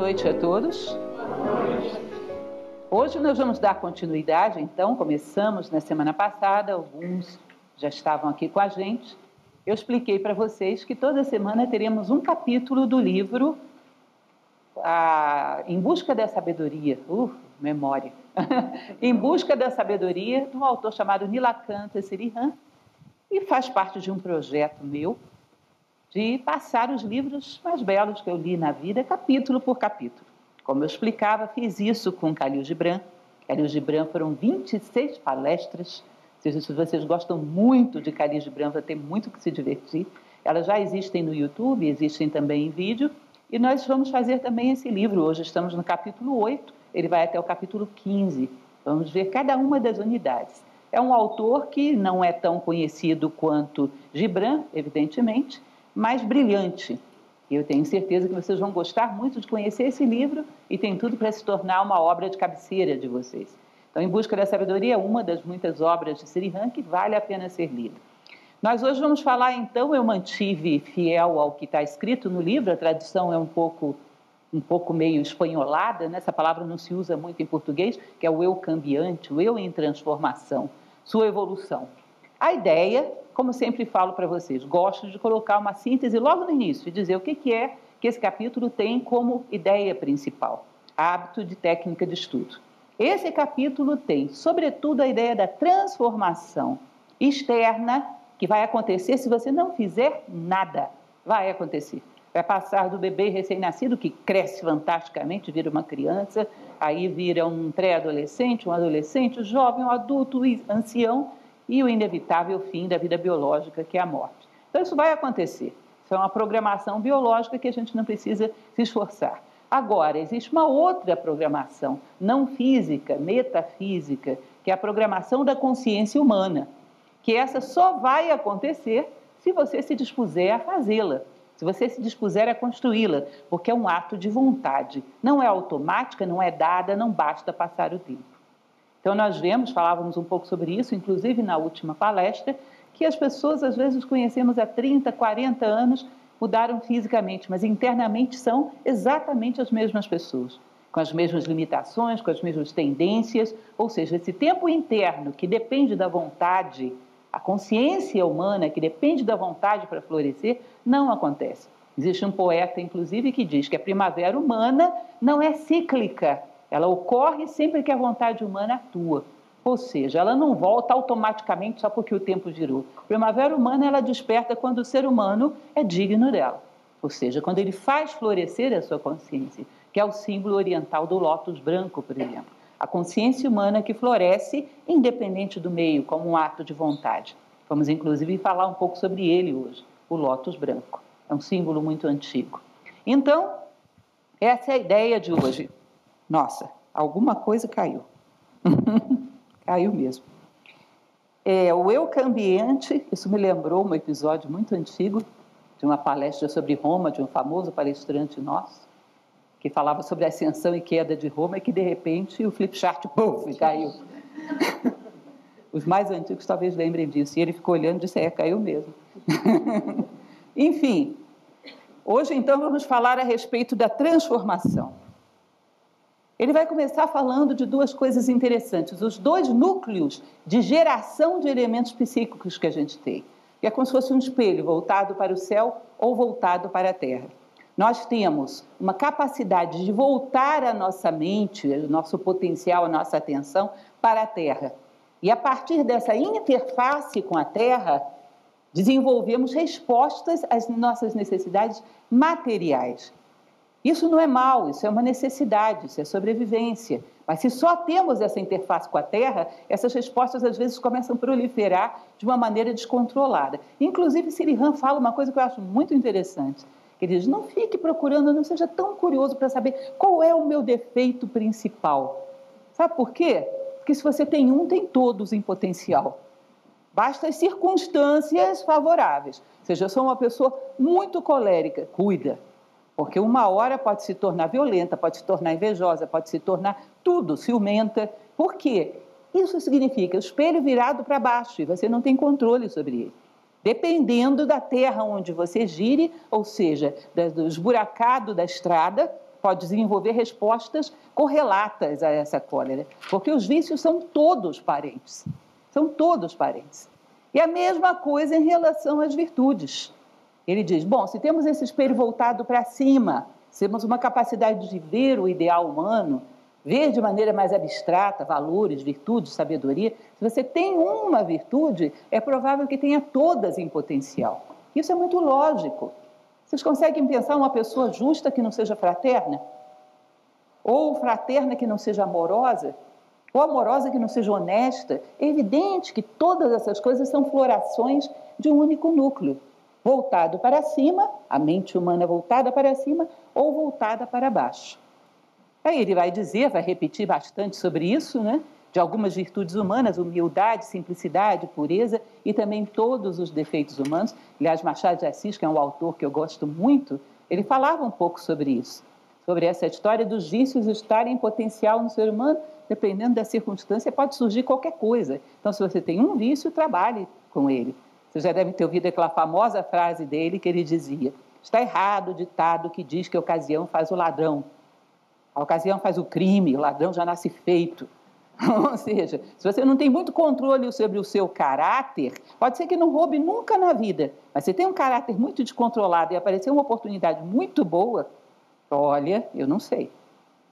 Noite a todos. Hoje nós vamos dar continuidade, então, começamos na semana passada, alguns já estavam aqui com a gente. Eu expliquei para vocês que toda semana teremos um capítulo do livro a, Em Busca da Sabedoria, uh, memória, Em Busca da Sabedoria, de um autor chamado Nilakanta Sirihan, e faz parte de um projeto meu de passar os livros mais belos que eu li na vida, capítulo por capítulo. Como eu explicava, fiz isso com Calil Gibran. Calil Gibran foram 26 palestras. Se vocês gostam muito de Calil Gibran, vai ter muito que se divertir. Elas já existem no YouTube, existem também em vídeo. E nós vamos fazer também esse livro. Hoje estamos no capítulo 8, ele vai até o capítulo 15. Vamos ver cada uma das unidades. É um autor que não é tão conhecido quanto Gibran, evidentemente, mais brilhante. Eu tenho certeza que vocês vão gostar muito de conhecer esse livro e tem tudo para se tornar uma obra de cabeceira de vocês. Então, Em Busca da Sabedoria é uma das muitas obras de Srihan que vale a pena ser lida. Nós hoje vamos falar, então, eu mantive fiel ao que está escrito no livro, a tradução é um pouco um pouco meio espanholada, né? essa palavra não se usa muito em português, que é o eu cambiante, o eu em transformação, sua evolução. A ideia como sempre falo para vocês, gosto de colocar uma síntese logo no início e dizer o que, que é que esse capítulo tem como ideia principal: hábito de técnica de estudo. Esse capítulo tem, sobretudo, a ideia da transformação externa que vai acontecer se você não fizer nada. Vai acontecer. Vai passar do bebê recém-nascido, que cresce fantasticamente, vira uma criança, aí vira um pré-adolescente, um adolescente, um jovem, um adulto, um ancião, e o inevitável fim da vida biológica, que é a morte. Então, isso vai acontecer. Isso é uma programação biológica que a gente não precisa se esforçar. Agora, existe uma outra programação, não física, metafísica, que é a programação da consciência humana, que essa só vai acontecer se você se dispuser a fazê-la, se você se dispuser a construí-la, porque é um ato de vontade. Não é automática, não é dada, não basta passar o tempo. Então, nós vemos, falávamos um pouco sobre isso, inclusive na última palestra, que as pessoas, às vezes, conhecemos há 30, 40 anos, mudaram fisicamente, mas internamente são exatamente as mesmas pessoas, com as mesmas limitações, com as mesmas tendências, ou seja, esse tempo interno que depende da vontade, a consciência humana que depende da vontade para florescer, não acontece. Existe um poeta, inclusive, que diz que a primavera humana não é cíclica, ela ocorre sempre que a vontade humana atua. Ou seja, ela não volta automaticamente só porque o tempo girou. Primavera humana ela desperta quando o ser humano é digno dela. Ou seja, quando ele faz florescer a sua consciência, que é o símbolo oriental do lótus branco, por exemplo. A consciência humana que floresce independente do meio, como um ato de vontade. Vamos inclusive falar um pouco sobre ele hoje, o lótus branco. É um símbolo muito antigo. Então, essa é a ideia de hoje. Nossa, alguma coisa caiu. caiu mesmo. É, o eu cambiante, isso me lembrou um episódio muito antigo de uma palestra sobre Roma, de um famoso palestrante nosso, que falava sobre a ascensão e queda de Roma e que de repente o flipchart caiu. Os mais antigos talvez lembrem disso. E ele ficou olhando e disse: É, caiu mesmo. Enfim, hoje então vamos falar a respeito da transformação. Ele vai começar falando de duas coisas interessantes: os dois núcleos de geração de elementos psíquicos que a gente tem. Que é como se fosse um espelho voltado para o céu ou voltado para a terra. Nós temos uma capacidade de voltar a nossa mente, o nosso potencial, a nossa atenção para a terra. E a partir dessa interface com a terra, desenvolvemos respostas às nossas necessidades materiais. Isso não é mal, isso é uma necessidade, isso é sobrevivência. Mas se só temos essa interface com a Terra, essas respostas às vezes começam a proliferar de uma maneira descontrolada. Inclusive, Sirihan fala uma coisa que eu acho muito interessante. Ele diz: não fique procurando, não seja tão curioso para saber qual é o meu defeito principal. Sabe por quê? Porque se você tem um, tem todos em potencial. Basta as circunstâncias favoráveis. Ou seja, eu sou uma pessoa muito colérica, cuida porque uma hora pode se tornar violenta, pode se tornar invejosa, pode se tornar tudo, ciumenta. Por quê? Isso significa o espelho virado para baixo e você não tem controle sobre ele. Dependendo da terra onde você gire, ou seja, do esburacado da estrada, pode desenvolver respostas correlatas a essa cólera, porque os vícios são todos parentes. São todos parentes. E a mesma coisa em relação às virtudes. Ele diz: bom, se temos esse espelho voltado para cima, se temos uma capacidade de ver o ideal humano, ver de maneira mais abstrata valores, virtudes, sabedoria, se você tem uma virtude, é provável que tenha todas em potencial. Isso é muito lógico. Vocês conseguem pensar uma pessoa justa que não seja fraterna? Ou fraterna que não seja amorosa? Ou amorosa que não seja honesta? É evidente que todas essas coisas são florações de um único núcleo, voltado para cima, a mente humana voltada para cima, ou voltada para baixo. Aí ele vai dizer, vai repetir bastante sobre isso, né? de algumas virtudes humanas, humildade, simplicidade, pureza e também todos os defeitos humanos. Aliás, Machado de Assis, que é um autor que eu gosto muito, ele falava um pouco sobre isso, sobre essa história dos vícios estarem em potencial no ser humano, dependendo da circunstância, pode surgir qualquer coisa. Então, se você tem um vício, trabalhe com ele. Você já deve ter ouvido aquela famosa frase dele que ele dizia: Está errado o ditado que diz que a ocasião faz o ladrão. A ocasião faz o crime, o ladrão já nasce feito. Ou seja, se você não tem muito controle sobre o seu caráter, pode ser que não roube nunca na vida, mas se tem um caráter muito descontrolado e aparecer uma oportunidade muito boa, olha, eu não sei.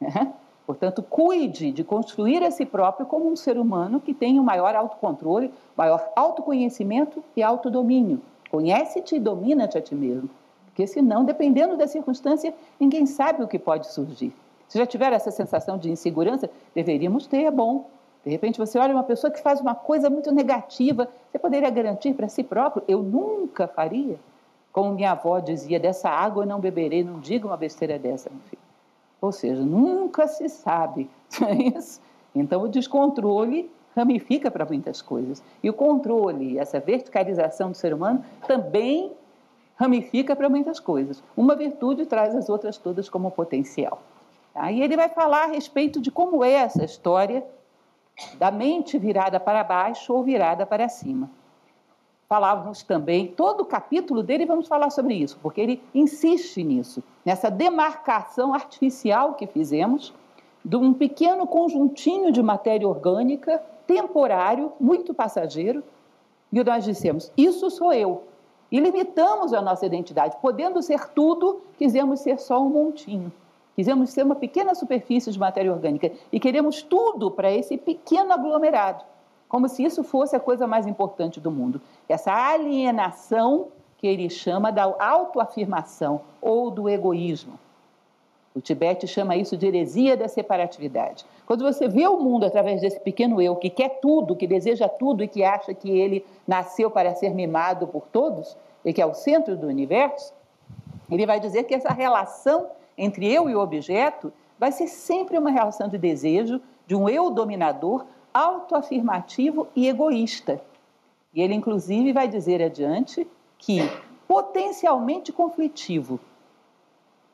Portanto, cuide de construir a si próprio como um ser humano que tenha o um maior autocontrole, maior autoconhecimento e autodomínio. Conhece-te e domina-te a ti mesmo. Porque senão, dependendo da circunstância, ninguém sabe o que pode surgir. Se já tiver essa sensação de insegurança, deveríamos ter, é bom. De repente você olha uma pessoa que faz uma coisa muito negativa, você poderia garantir para si próprio, eu nunca faria. Como minha avó dizia, dessa água eu não beberei, não diga uma besteira dessa, meu filho. Ou seja, nunca se sabe, é isso? Então o descontrole ramifica para muitas coisas. E o controle, essa verticalização do ser humano, também ramifica para muitas coisas. Uma virtude traz as outras todas como potencial. Aí ele vai falar a respeito de como é essa história da mente virada para baixo ou virada para cima. Falávamos também, todo o capítulo dele vamos falar sobre isso, porque ele insiste nisso, nessa demarcação artificial que fizemos de um pequeno conjuntinho de matéria orgânica, temporário, muito passageiro, e nós dissemos: Isso sou eu. E limitamos a nossa identidade. Podendo ser tudo, quisemos ser só um montinho. Quisemos ser uma pequena superfície de matéria orgânica e queremos tudo para esse pequeno aglomerado, como se isso fosse a coisa mais importante do mundo. Essa alienação que ele chama da autoafirmação ou do egoísmo. O Tibete chama isso de heresia da separatividade. Quando você vê o mundo através desse pequeno eu que quer tudo, que deseja tudo e que acha que ele nasceu para ser mimado por todos e que é o centro do universo, ele vai dizer que essa relação entre eu e o objeto vai ser sempre uma relação de desejo, de um eu dominador, autoafirmativo e egoísta. E ele, inclusive, vai dizer adiante que potencialmente conflitivo.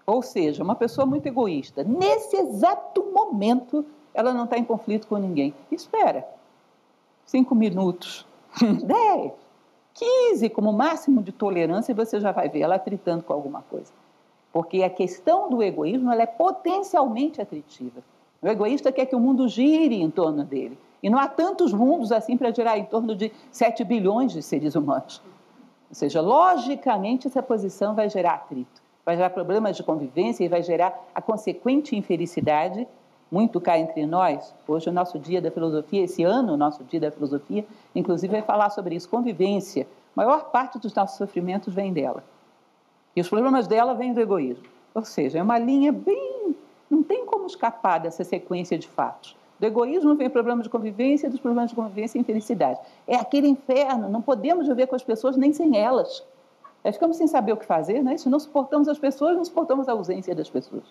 Ou seja, uma pessoa muito egoísta. Nesse exato momento, ela não está em conflito com ninguém. Espera. Cinco minutos, dez, quinze como máximo de tolerância, e você já vai ver ela tritando com alguma coisa. Porque a questão do egoísmo é potencialmente atritiva. O egoísta quer que o mundo gire em torno dele. E não há tantos mundos assim para girar em torno de 7 bilhões de seres humanos. Ou seja, logicamente, essa posição vai gerar atrito, vai gerar problemas de convivência e vai gerar a consequente infelicidade. Muito cá entre nós. Hoje, o nosso dia da filosofia, esse ano, o nosso dia da filosofia, inclusive, vai falar sobre isso: convivência. A maior parte dos nossos sofrimentos vem dela. E os problemas dela vêm do egoísmo. Ou seja, é uma linha bem. Não tem como escapar dessa sequência de fatos. Do egoísmo vem problema de convivência, dos problemas de convivência, infelicidade. É aquele inferno, não podemos viver com as pessoas nem sem elas. Nós ficamos sem saber o que fazer, né? Se não suportamos as pessoas, não suportamos a ausência das pessoas.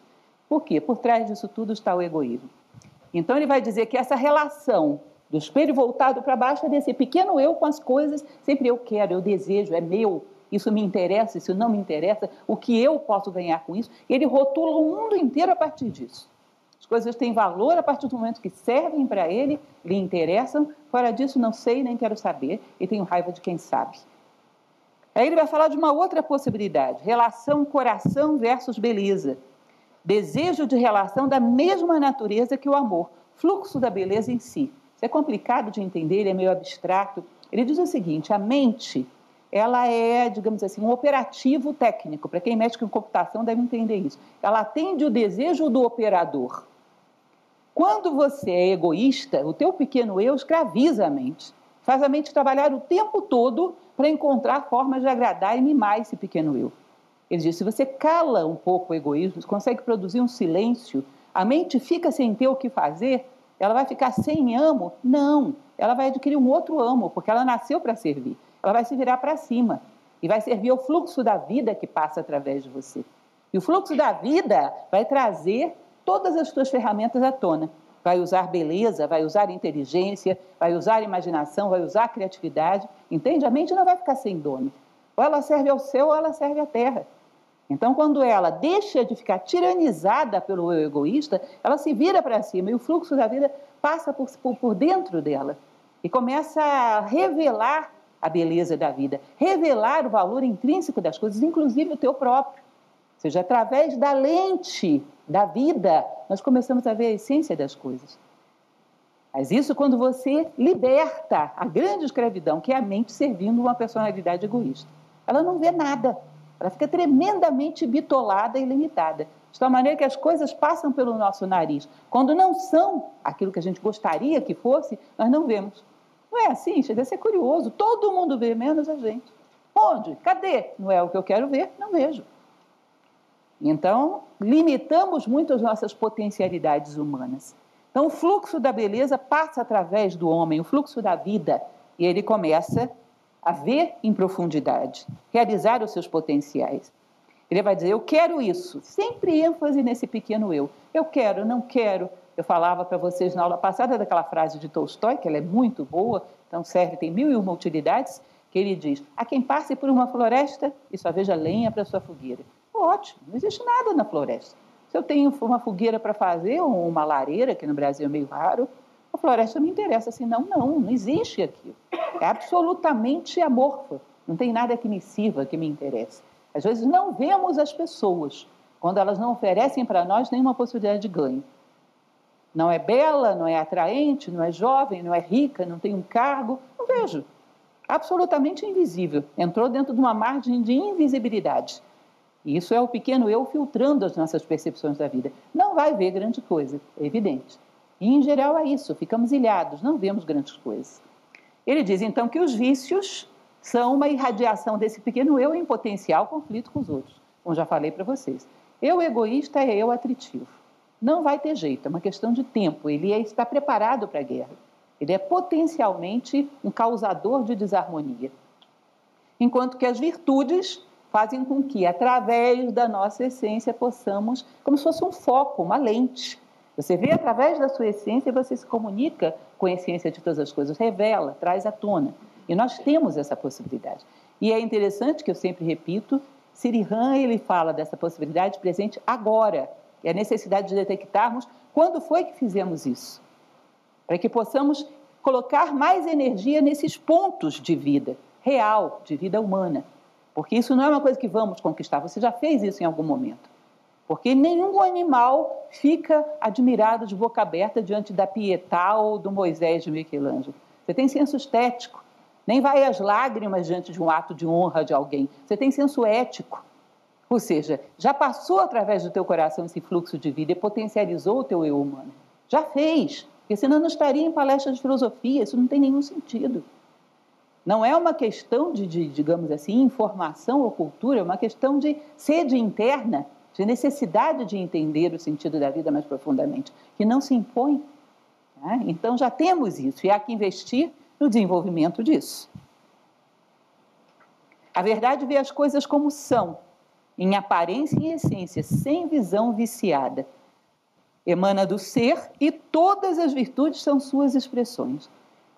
Por quê? Por trás disso tudo está o egoísmo. Então ele vai dizer que essa relação do espelho voltado para baixo é desse pequeno eu com as coisas, sempre eu quero, eu desejo, é meu, isso me interessa, isso não me interessa, o que eu posso ganhar com isso. Ele rotula o mundo inteiro a partir disso. As coisas têm valor a partir do momento que servem para ele, lhe interessam. Fora disso, não sei nem quero saber e tenho raiva de quem sabe. Aí ele vai falar de uma outra possibilidade: relação coração versus beleza. desejo de relação da mesma natureza que o amor, fluxo da beleza em si. Isso é complicado de entender, ele é meio abstrato. Ele diz o seguinte: a mente, ela é, digamos assim, um operativo técnico. Para quem mexe com computação deve entender isso. Ela atende o desejo do operador. Quando você é egoísta, o teu pequeno eu escraviza a mente. Faz a mente trabalhar o tempo todo para encontrar formas de agradar e mimar esse pequeno eu. Ele diz: se você cala um pouco o egoísmo, consegue produzir um silêncio, a mente fica sem ter o que fazer, ela vai ficar sem amo? Não, ela vai adquirir um outro amo, porque ela nasceu para servir. Ela vai se virar para cima e vai servir ao fluxo da vida que passa através de você. E o fluxo da vida vai trazer todas as suas ferramentas à tona vai usar beleza, vai usar inteligência, vai usar imaginação, vai usar criatividade. Entende? A mente não vai ficar sem dono. Ou ela serve ao céu ou ela serve à terra. Então, quando ela deixa de ficar tiranizada pelo eu egoísta, ela se vira para cima e o fluxo da vida passa por, por, dentro dela e começa a revelar a beleza da vida, revelar o valor intrínseco das coisas, inclusive o teu próprio. Ou seja, através da lente da vida, nós começamos a ver a essência das coisas. Mas isso quando você liberta a grande escravidão, que é a mente servindo uma personalidade egoísta. Ela não vê nada, ela fica tremendamente bitolada e limitada. De tal maneira que as coisas passam pelo nosso nariz. Quando não são aquilo que a gente gostaria que fosse, nós não vemos. Não é assim? Chega a ser curioso. Todo mundo vê, menos a gente. Onde? Cadê? Não é o que eu quero ver? Não vejo. Então, limitamos muito as nossas potencialidades humanas. Então, o fluxo da beleza passa através do homem, o fluxo da vida, e ele começa a ver em profundidade, realizar os seus potenciais. Ele vai dizer: Eu quero isso. Sempre ênfase nesse pequeno eu. Eu quero, não quero. Eu falava para vocês na aula passada daquela frase de Tolstói, que ela é muito boa, então serve, tem mil e uma utilidades, que ele diz: A quem passe por uma floresta e só veja lenha para sua fogueira ótimo, não existe nada na floresta. Se eu tenho uma fogueira para fazer, ou uma lareira, que no Brasil é meio raro, a floresta me interessa. Assim, não, não, não existe aquilo. É absolutamente amorfa. Não tem nada que me sirva, que me interesse. Às vezes não vemos as pessoas quando elas não oferecem para nós nenhuma possibilidade de ganho. Não é bela, não é atraente, não é jovem, não é rica, não tem um cargo. Não vejo. Absolutamente invisível. Entrou dentro de uma margem de invisibilidade. Isso é o pequeno eu filtrando as nossas percepções da vida. Não vai ver grande coisa, é evidente. E em geral é isso, ficamos ilhados, não vemos grandes coisas. Ele diz então que os vícios são uma irradiação desse pequeno eu em potencial conflito com os outros, como já falei para vocês. Eu egoísta é eu atritivo. Não vai ter jeito, é uma questão de tempo. Ele é, está preparado para a guerra. Ele é potencialmente um causador de desarmonia. Enquanto que as virtudes fazem com que, através da nossa essência, possamos, como se fosse um foco, uma lente. Você vê através da sua essência e você se comunica com a essência de todas as coisas, revela, traz à tona. E nós temos essa possibilidade. E é interessante que eu sempre repito, Sirihan ele fala dessa possibilidade presente agora, e a necessidade de detectarmos quando foi que fizemos isso, para que possamos colocar mais energia nesses pontos de vida real, de vida humana, porque isso não é uma coisa que vamos conquistar, você já fez isso em algum momento. Porque nenhum animal fica admirado de boca aberta diante da Pietà ou do Moisés de Michelangelo. Você tem senso estético, nem vai às lágrimas diante de um ato de honra de alguém. Você tem senso ético. Ou seja, já passou através do teu coração esse fluxo de vida e potencializou o teu eu humano. Já fez, porque senão não estaria em palestras de filosofia, isso não tem nenhum sentido. Não é uma questão de, de, digamos assim, informação ou cultura, é uma questão de sede interna, de necessidade de entender o sentido da vida mais profundamente, que não se impõe. Né? Então já temos isso e há que investir no desenvolvimento disso. A verdade vê as coisas como são, em aparência e essência, sem visão viciada. Emana do ser e todas as virtudes são suas expressões.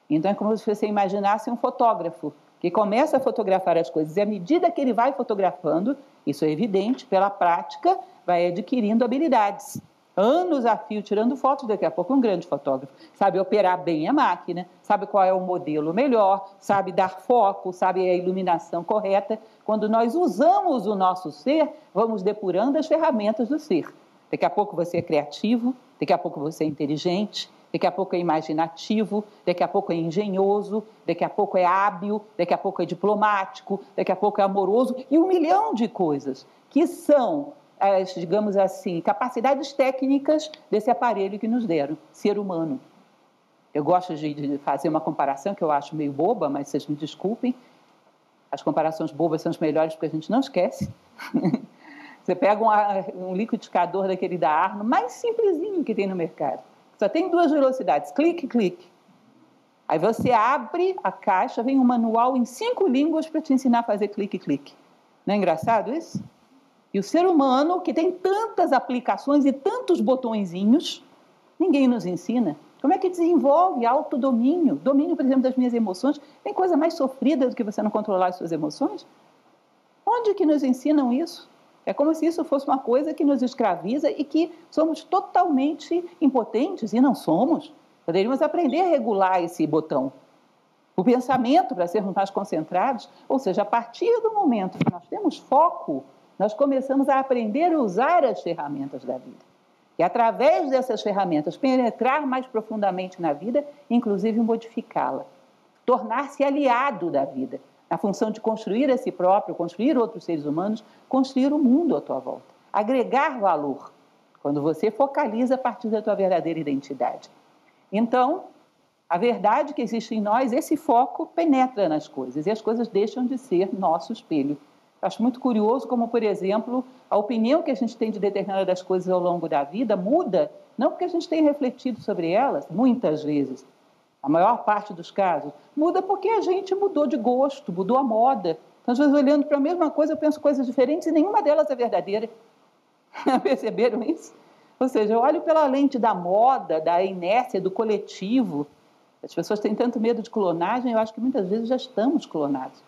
Então é como se você imaginasse um fotógrafo que começa a fotografar as coisas e à medida que ele vai fotografando, isso é evidente, pela prática, vai adquirindo habilidades. Anos a fio tirando fotos, daqui a pouco um grande fotógrafo. Sabe operar bem a máquina, sabe qual é o modelo melhor, sabe dar foco, sabe a iluminação correta. Quando nós usamos o nosso ser, vamos depurando as ferramentas do ser. Daqui a pouco você é criativo, daqui a pouco você é inteligente, daqui a pouco é imaginativo, daqui a pouco é engenhoso, daqui a pouco é hábil, daqui a pouco é diplomático, daqui a pouco é amoroso e um milhão de coisas que são as, digamos assim, capacidades técnicas desse aparelho que nos deram, ser humano. Eu gosto de fazer uma comparação que eu acho meio boba, mas vocês me desculpem. As comparações bobas são as melhores porque a gente não esquece. Você pega um, um liquidificador daquele da Arno, mais simplesinho que tem no mercado. Só tem duas velocidades, clique, clique. Aí você abre a caixa, vem um manual em cinco línguas para te ensinar a fazer clique, clique. Não é engraçado isso? E o ser humano, que tem tantas aplicações e tantos botõezinhos, ninguém nos ensina. Como é que desenvolve autodomínio? Domínio, por exemplo, das minhas emoções. Tem coisa mais sofrida do que você não controlar as suas emoções? Onde que nos ensinam isso? É como se isso fosse uma coisa que nos escraviza e que somos totalmente impotentes, e não somos. Poderíamos aprender a regular esse botão. O pensamento para sermos mais concentrados, ou seja, a partir do momento que nós temos foco, nós começamos a aprender a usar as ferramentas da vida. E através dessas ferramentas, penetrar mais profundamente na vida, inclusive modificá-la. Tornar-se aliado da vida, na função de construir a si próprio, construir outros seres humanos, construir o mundo à tua volta. Agregar valor, quando você focaliza a partir da tua verdadeira identidade. Então, a verdade que existe em nós, esse foco penetra nas coisas e as coisas deixam de ser nosso espelho. Acho muito curioso como, por exemplo, a opinião que a gente tem de determinadas coisas ao longo da vida muda, não porque a gente tenha refletido sobre elas, muitas vezes, a maior parte dos casos, muda porque a gente mudou de gosto, mudou a moda. Então, às vezes, olhando para a mesma coisa, eu penso coisas diferentes e nenhuma delas é verdadeira. Perceberam isso? Ou seja, eu olho pela lente da moda, da inércia, do coletivo. As pessoas têm tanto medo de clonagem, eu acho que muitas vezes já estamos clonados.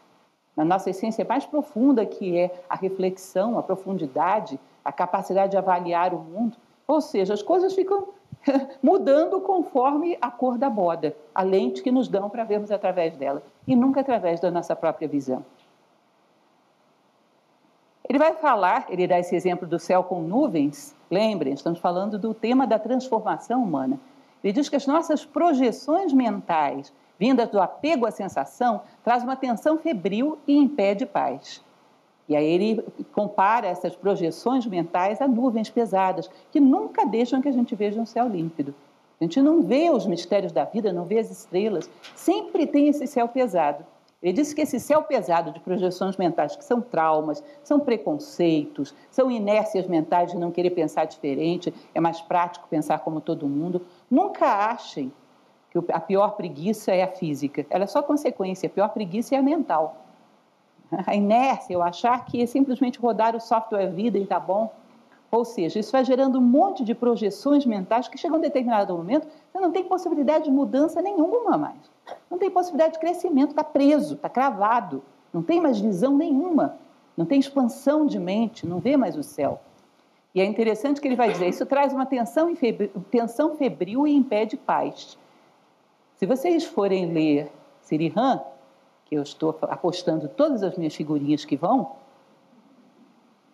Na nossa essência mais profunda, que é a reflexão, a profundidade, a capacidade de avaliar o mundo. Ou seja, as coisas ficam mudando conforme a cor da moda, a lente que nos dão para vermos através dela, e nunca através da nossa própria visão. Ele vai falar, ele dá esse exemplo do céu com nuvens, lembrem, estamos falando do tema da transformação humana. Ele diz que as nossas projeções mentais, vindas do apego à sensação, traz uma tensão febril e impede paz. E aí ele compara essas projeções mentais a nuvens pesadas, que nunca deixam que a gente veja um céu límpido. A gente não vê os mistérios da vida, não vê as estrelas, sempre tem esse céu pesado. Ele disse que esse céu pesado de projeções mentais, que são traumas, são preconceitos, são inércias mentais de não querer pensar diferente, é mais prático pensar como todo mundo. Nunca achem que a pior preguiça é a física. Ela é só consequência, a pior preguiça é a mental a inércia, eu achar que é simplesmente rodar o software vida e está bom. Ou seja, isso vai gerando um monte de projeções mentais que chegam a um determinado momento, você não tem possibilidade de mudança nenhuma mais. Não tem possibilidade de crescimento, está preso, está cravado, não tem mais visão nenhuma, não tem expansão de mente, não vê mais o céu. E é interessante que ele vai dizer, isso traz uma tensão febril, tensão febril e impede paz. Se vocês forem ler Sirihan, que eu estou apostando todas as minhas figurinhas que vão,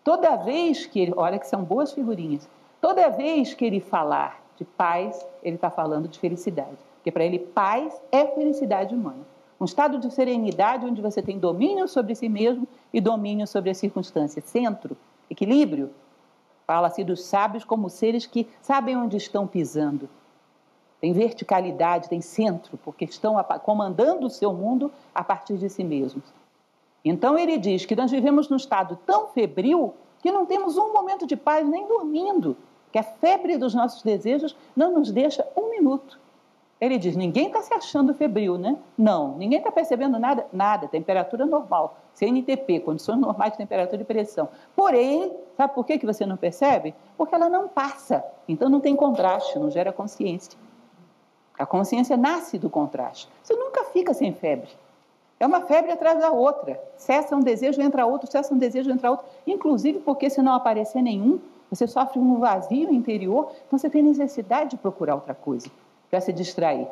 toda vez que ele, olha que são boas figurinhas, toda vez que ele falar de paz, ele está falando de felicidade. Porque para ele, paz é felicidade humana. Um estado de serenidade onde você tem domínio sobre si mesmo e domínio sobre as circunstâncias. Centro, equilíbrio. Fala-se dos sábios como seres que sabem onde estão pisando, tem verticalidade, tem centro, porque estão comandando o seu mundo a partir de si mesmos. Então ele diz que nós vivemos num estado tão febril que não temos um momento de paz nem dormindo, que a febre dos nossos desejos não nos deixa um minuto. Ele diz: ninguém está se achando febril, né? Não, ninguém está percebendo nada, nada, temperatura normal, CNTP, condições normais de temperatura e pressão. Porém, sabe por que, você não percebe? Porque ela não passa, então não tem contraste, não gera consciência. A consciência nasce do contraste. Você nunca fica sem febre. É uma febre atrás da outra. Cessa um desejo, entra outro, cessa um desejo, entra outro. Inclusive porque, se não aparecer nenhum, você sofre um vazio interior, então você tem necessidade de procurar outra coisa para se distrair.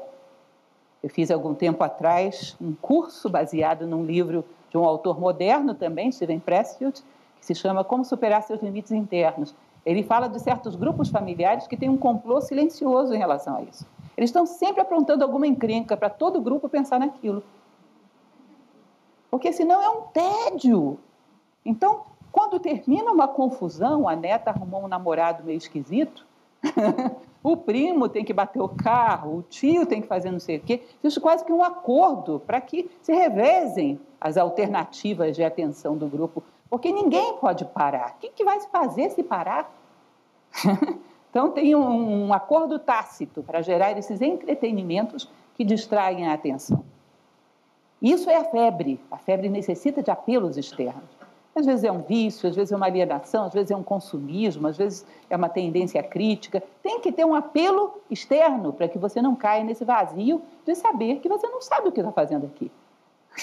Eu fiz algum tempo atrás um curso baseado num livro de um autor moderno também, Steven Pressfield, que se chama Como Superar Seus Limites Internos. Ele fala de certos grupos familiares que têm um complô silencioso em relação a isso. Eles estão sempre aprontando alguma encrenca para todo o grupo pensar naquilo. Porque senão é um tédio. Então, quando termina uma confusão, a neta arrumou um namorado meio esquisito, o primo tem que bater o carro, o tio tem que fazer não sei o quê. Isso quase que um acordo para que se revezem as alternativas de atenção do grupo, porque ninguém pode parar. O que, que vai se fazer se parar? então tem um, um acordo tácito para gerar esses entretenimentos que distraem a atenção. Isso é a febre. A febre necessita de apelos externos. Às vezes é um vício, às vezes é uma alienação, às vezes é um consumismo, às vezes é uma tendência crítica. Tem que ter um apelo externo para que você não caia nesse vazio de saber que você não sabe o que está fazendo aqui.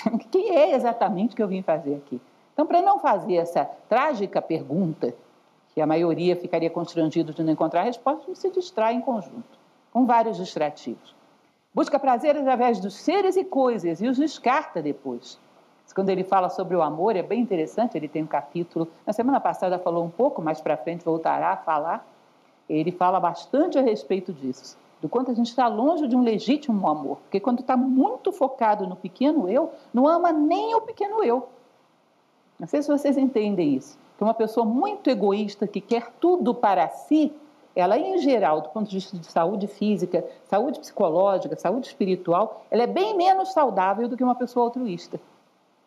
O que é exatamente que eu vim fazer aqui? Então, para não fazer essa trágica pergunta, que a maioria ficaria constrangido de não encontrar resposta, se distrai em conjunto, com vários distrativos. Busca prazer através dos seres e coisas e os descarta depois. Quando ele fala sobre o amor, é bem interessante, ele tem um capítulo, na semana passada falou um pouco, mais para frente voltará a falar. Ele fala bastante a respeito disso, do quanto a gente está longe de um legítimo amor. Porque quando está muito focado no pequeno eu, não ama nem o pequeno eu. Não sei se vocês entendem isso. Que uma pessoa muito egoísta, que quer tudo para si, ela, em geral, do ponto de vista de saúde física, saúde psicológica, saúde espiritual, ela é bem menos saudável do que uma pessoa altruísta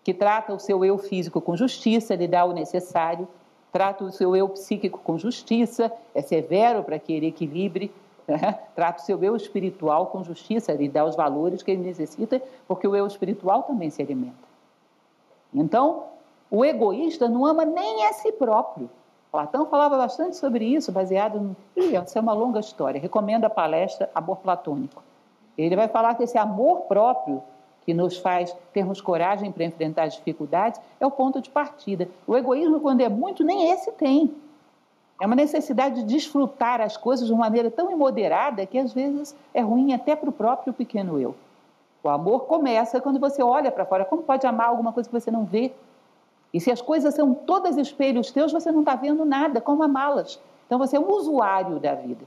que trata o seu eu físico com justiça, lhe dá o necessário, trata o seu eu psíquico com justiça, é severo para que ele equilibre, né? trata o seu eu espiritual com justiça, lhe dá os valores que ele necessita, porque o eu espiritual também se alimenta. Então, o egoísta não ama nem a si próprio. Platão falava bastante sobre isso, baseado no. Ih, essa é uma longa história. Recomendo a palestra Amor Platônico. Ele vai falar que esse amor próprio que nos faz termos coragem para enfrentar as dificuldades, é o ponto de partida. O egoísmo, quando é muito, nem esse tem. É uma necessidade de desfrutar as coisas de uma maneira tão imoderada que às vezes é ruim até para o próprio pequeno eu. O amor começa quando você olha para fora. Como pode amar alguma coisa que você não vê? E se as coisas são todas espelhos teus, você não está vendo nada, como amá-las. Então você é um usuário da vida.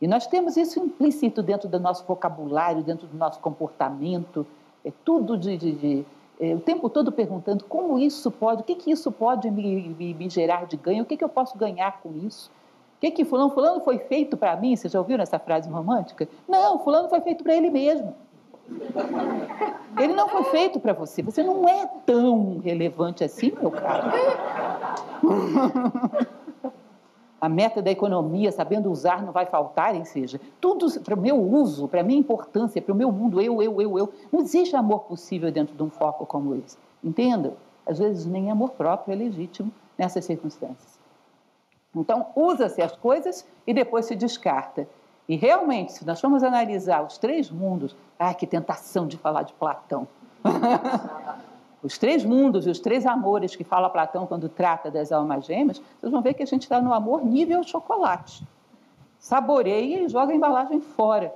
E nós temos isso implícito dentro do nosso vocabulário, dentro do nosso comportamento, é tudo de, de, de é, o tempo todo perguntando como isso pode, o que, que isso pode me, me, me gerar de ganho, o que, que eu posso ganhar com isso? O que, que fulano, fulano foi feito para mim? Vocês já ouviram essa frase romântica? Não, fulano foi feito para ele mesmo. Ele não foi feito para você. Você não é tão relevante assim, meu caro. a meta da economia, sabendo usar, não vai faltar, ou seja, tudo para o meu uso, para a minha importância, para o meu mundo, eu, eu, eu, eu. Não existe amor possível dentro de um foco como esse. Entendam? Às vezes nem amor próprio é legítimo nessas circunstâncias. Então, usa-se as coisas e depois se descarta. E realmente, se nós formos analisar os três mundos, ah, que tentação de falar de Platão. os três mundos e os três amores que fala Platão quando trata das almas gêmeas, vocês vão ver que a gente está no amor nível chocolate. Saboreia e joga a embalagem fora.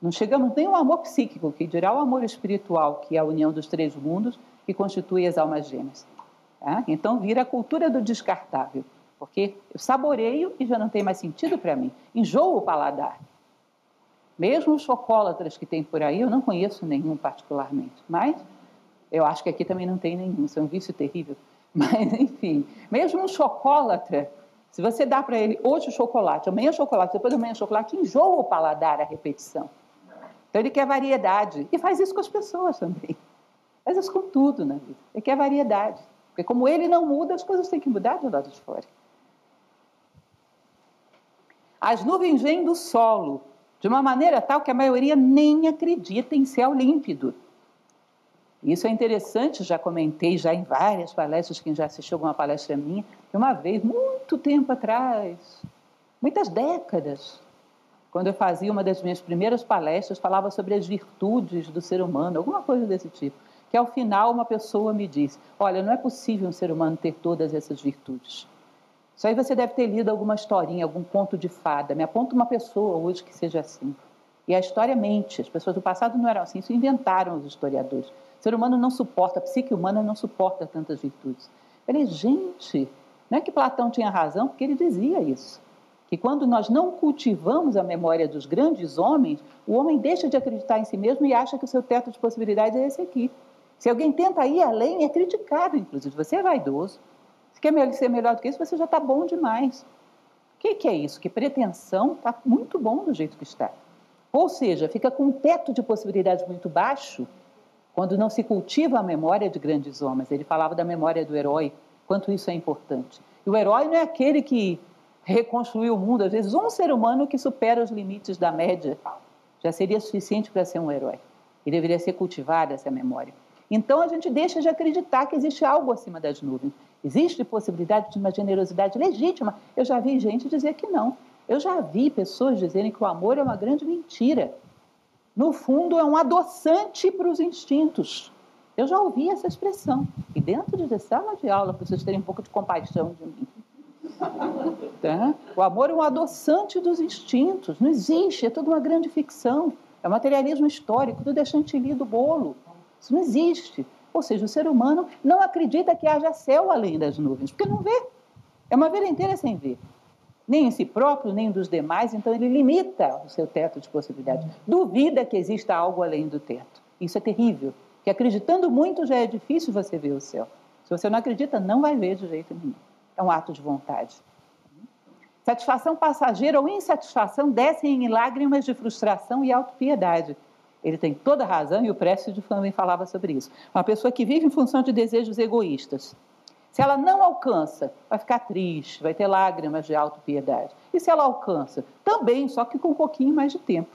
Não chegamos nem ao amor psíquico, que dirá o amor espiritual, que é a união dos três mundos que constitui as almas gêmeas. Tá? Então vira a cultura do descartável, porque eu saboreio e já não tem mais sentido para mim. Enjoo o paladar. Mesmo os chocólatras que tem por aí, eu não conheço nenhum particularmente, mas eu acho que aqui também não tem nenhum, isso é um vício terrível. Mas, enfim, mesmo um chocolate, se você dá para ele hoje o chocolate, amanhã chocolate, depois amanhã chocolate, enjoa o paladar a repetição. Então ele quer variedade. E faz isso com as pessoas também. Faz isso com tudo na vida. Ele quer variedade. Porque como ele não muda, as coisas têm que mudar do lado de fora. As nuvens vêm do solo, de uma maneira tal que a maioria nem acredita em céu límpido. Isso é interessante, já comentei já em várias palestras, quem já assistiu alguma palestra minha, que uma vez, muito tempo atrás, muitas décadas, quando eu fazia uma das minhas primeiras palestras, falava sobre as virtudes do ser humano, alguma coisa desse tipo. Que ao final uma pessoa me disse: Olha, não é possível um ser humano ter todas essas virtudes. Isso aí você deve ter lido alguma historinha, algum conto de fada. Me aponta uma pessoa hoje que seja assim. E a história mente. As pessoas do passado não eram assim, isso inventaram os historiadores. O ser humano não suporta, a psique humana não suporta tantas virtudes. Eu falei, gente, Não é que Platão tinha razão, porque ele dizia isso. Que quando nós não cultivamos a memória dos grandes homens, o homem deixa de acreditar em si mesmo e acha que o seu teto de possibilidades é esse aqui. Se alguém tenta ir além, é criticado, inclusive. Você é vaidoso. Quer ser melhor do que isso, você já está bom demais. O que, que é isso? Que pretensão está muito bom do jeito que está. Ou seja, fica com um teto de possibilidades muito baixo quando não se cultiva a memória de grandes homens. Ele falava da memória do herói, quanto isso é importante. E o herói não é aquele que reconstruiu o mundo, às vezes um ser humano que supera os limites da média já seria suficiente para ser um herói. E deveria ser cultivada essa memória. Então a gente deixa de acreditar que existe algo acima das nuvens. Existe possibilidade de uma generosidade legítima. Eu já vi gente dizer que não. Eu já vi pessoas dizerem que o amor é uma grande mentira. No fundo, é um adoçante para os instintos. Eu já ouvi essa expressão. E dentro de sala de aula, para vocês terem um pouco de compaixão de mim. Tá? O amor é um adoçante dos instintos. Não existe, é tudo uma grande ficção. É materialismo histórico, tudo é chantilly do bolo. Isso não existe. Ou seja, o ser humano não acredita que haja céu além das nuvens, porque não vê. É uma vida inteira sem ver. Nem em si próprio, nem dos demais, então ele limita o seu teto de possibilidades. Duvida que exista algo além do teto. Isso é terrível. Que acreditando muito já é difícil você ver o céu. Se você não acredita, não vai ver de jeito nenhum. É um ato de vontade. Satisfação passageira ou insatisfação descem em lágrimas de frustração e autopiedade. Ele tem toda a razão e o Prestes também falava sobre isso. Uma pessoa que vive em função de desejos egoístas. Se ela não alcança, vai ficar triste, vai ter lágrimas de autopiedade. E se ela alcança? Também, só que com um pouquinho mais de tempo.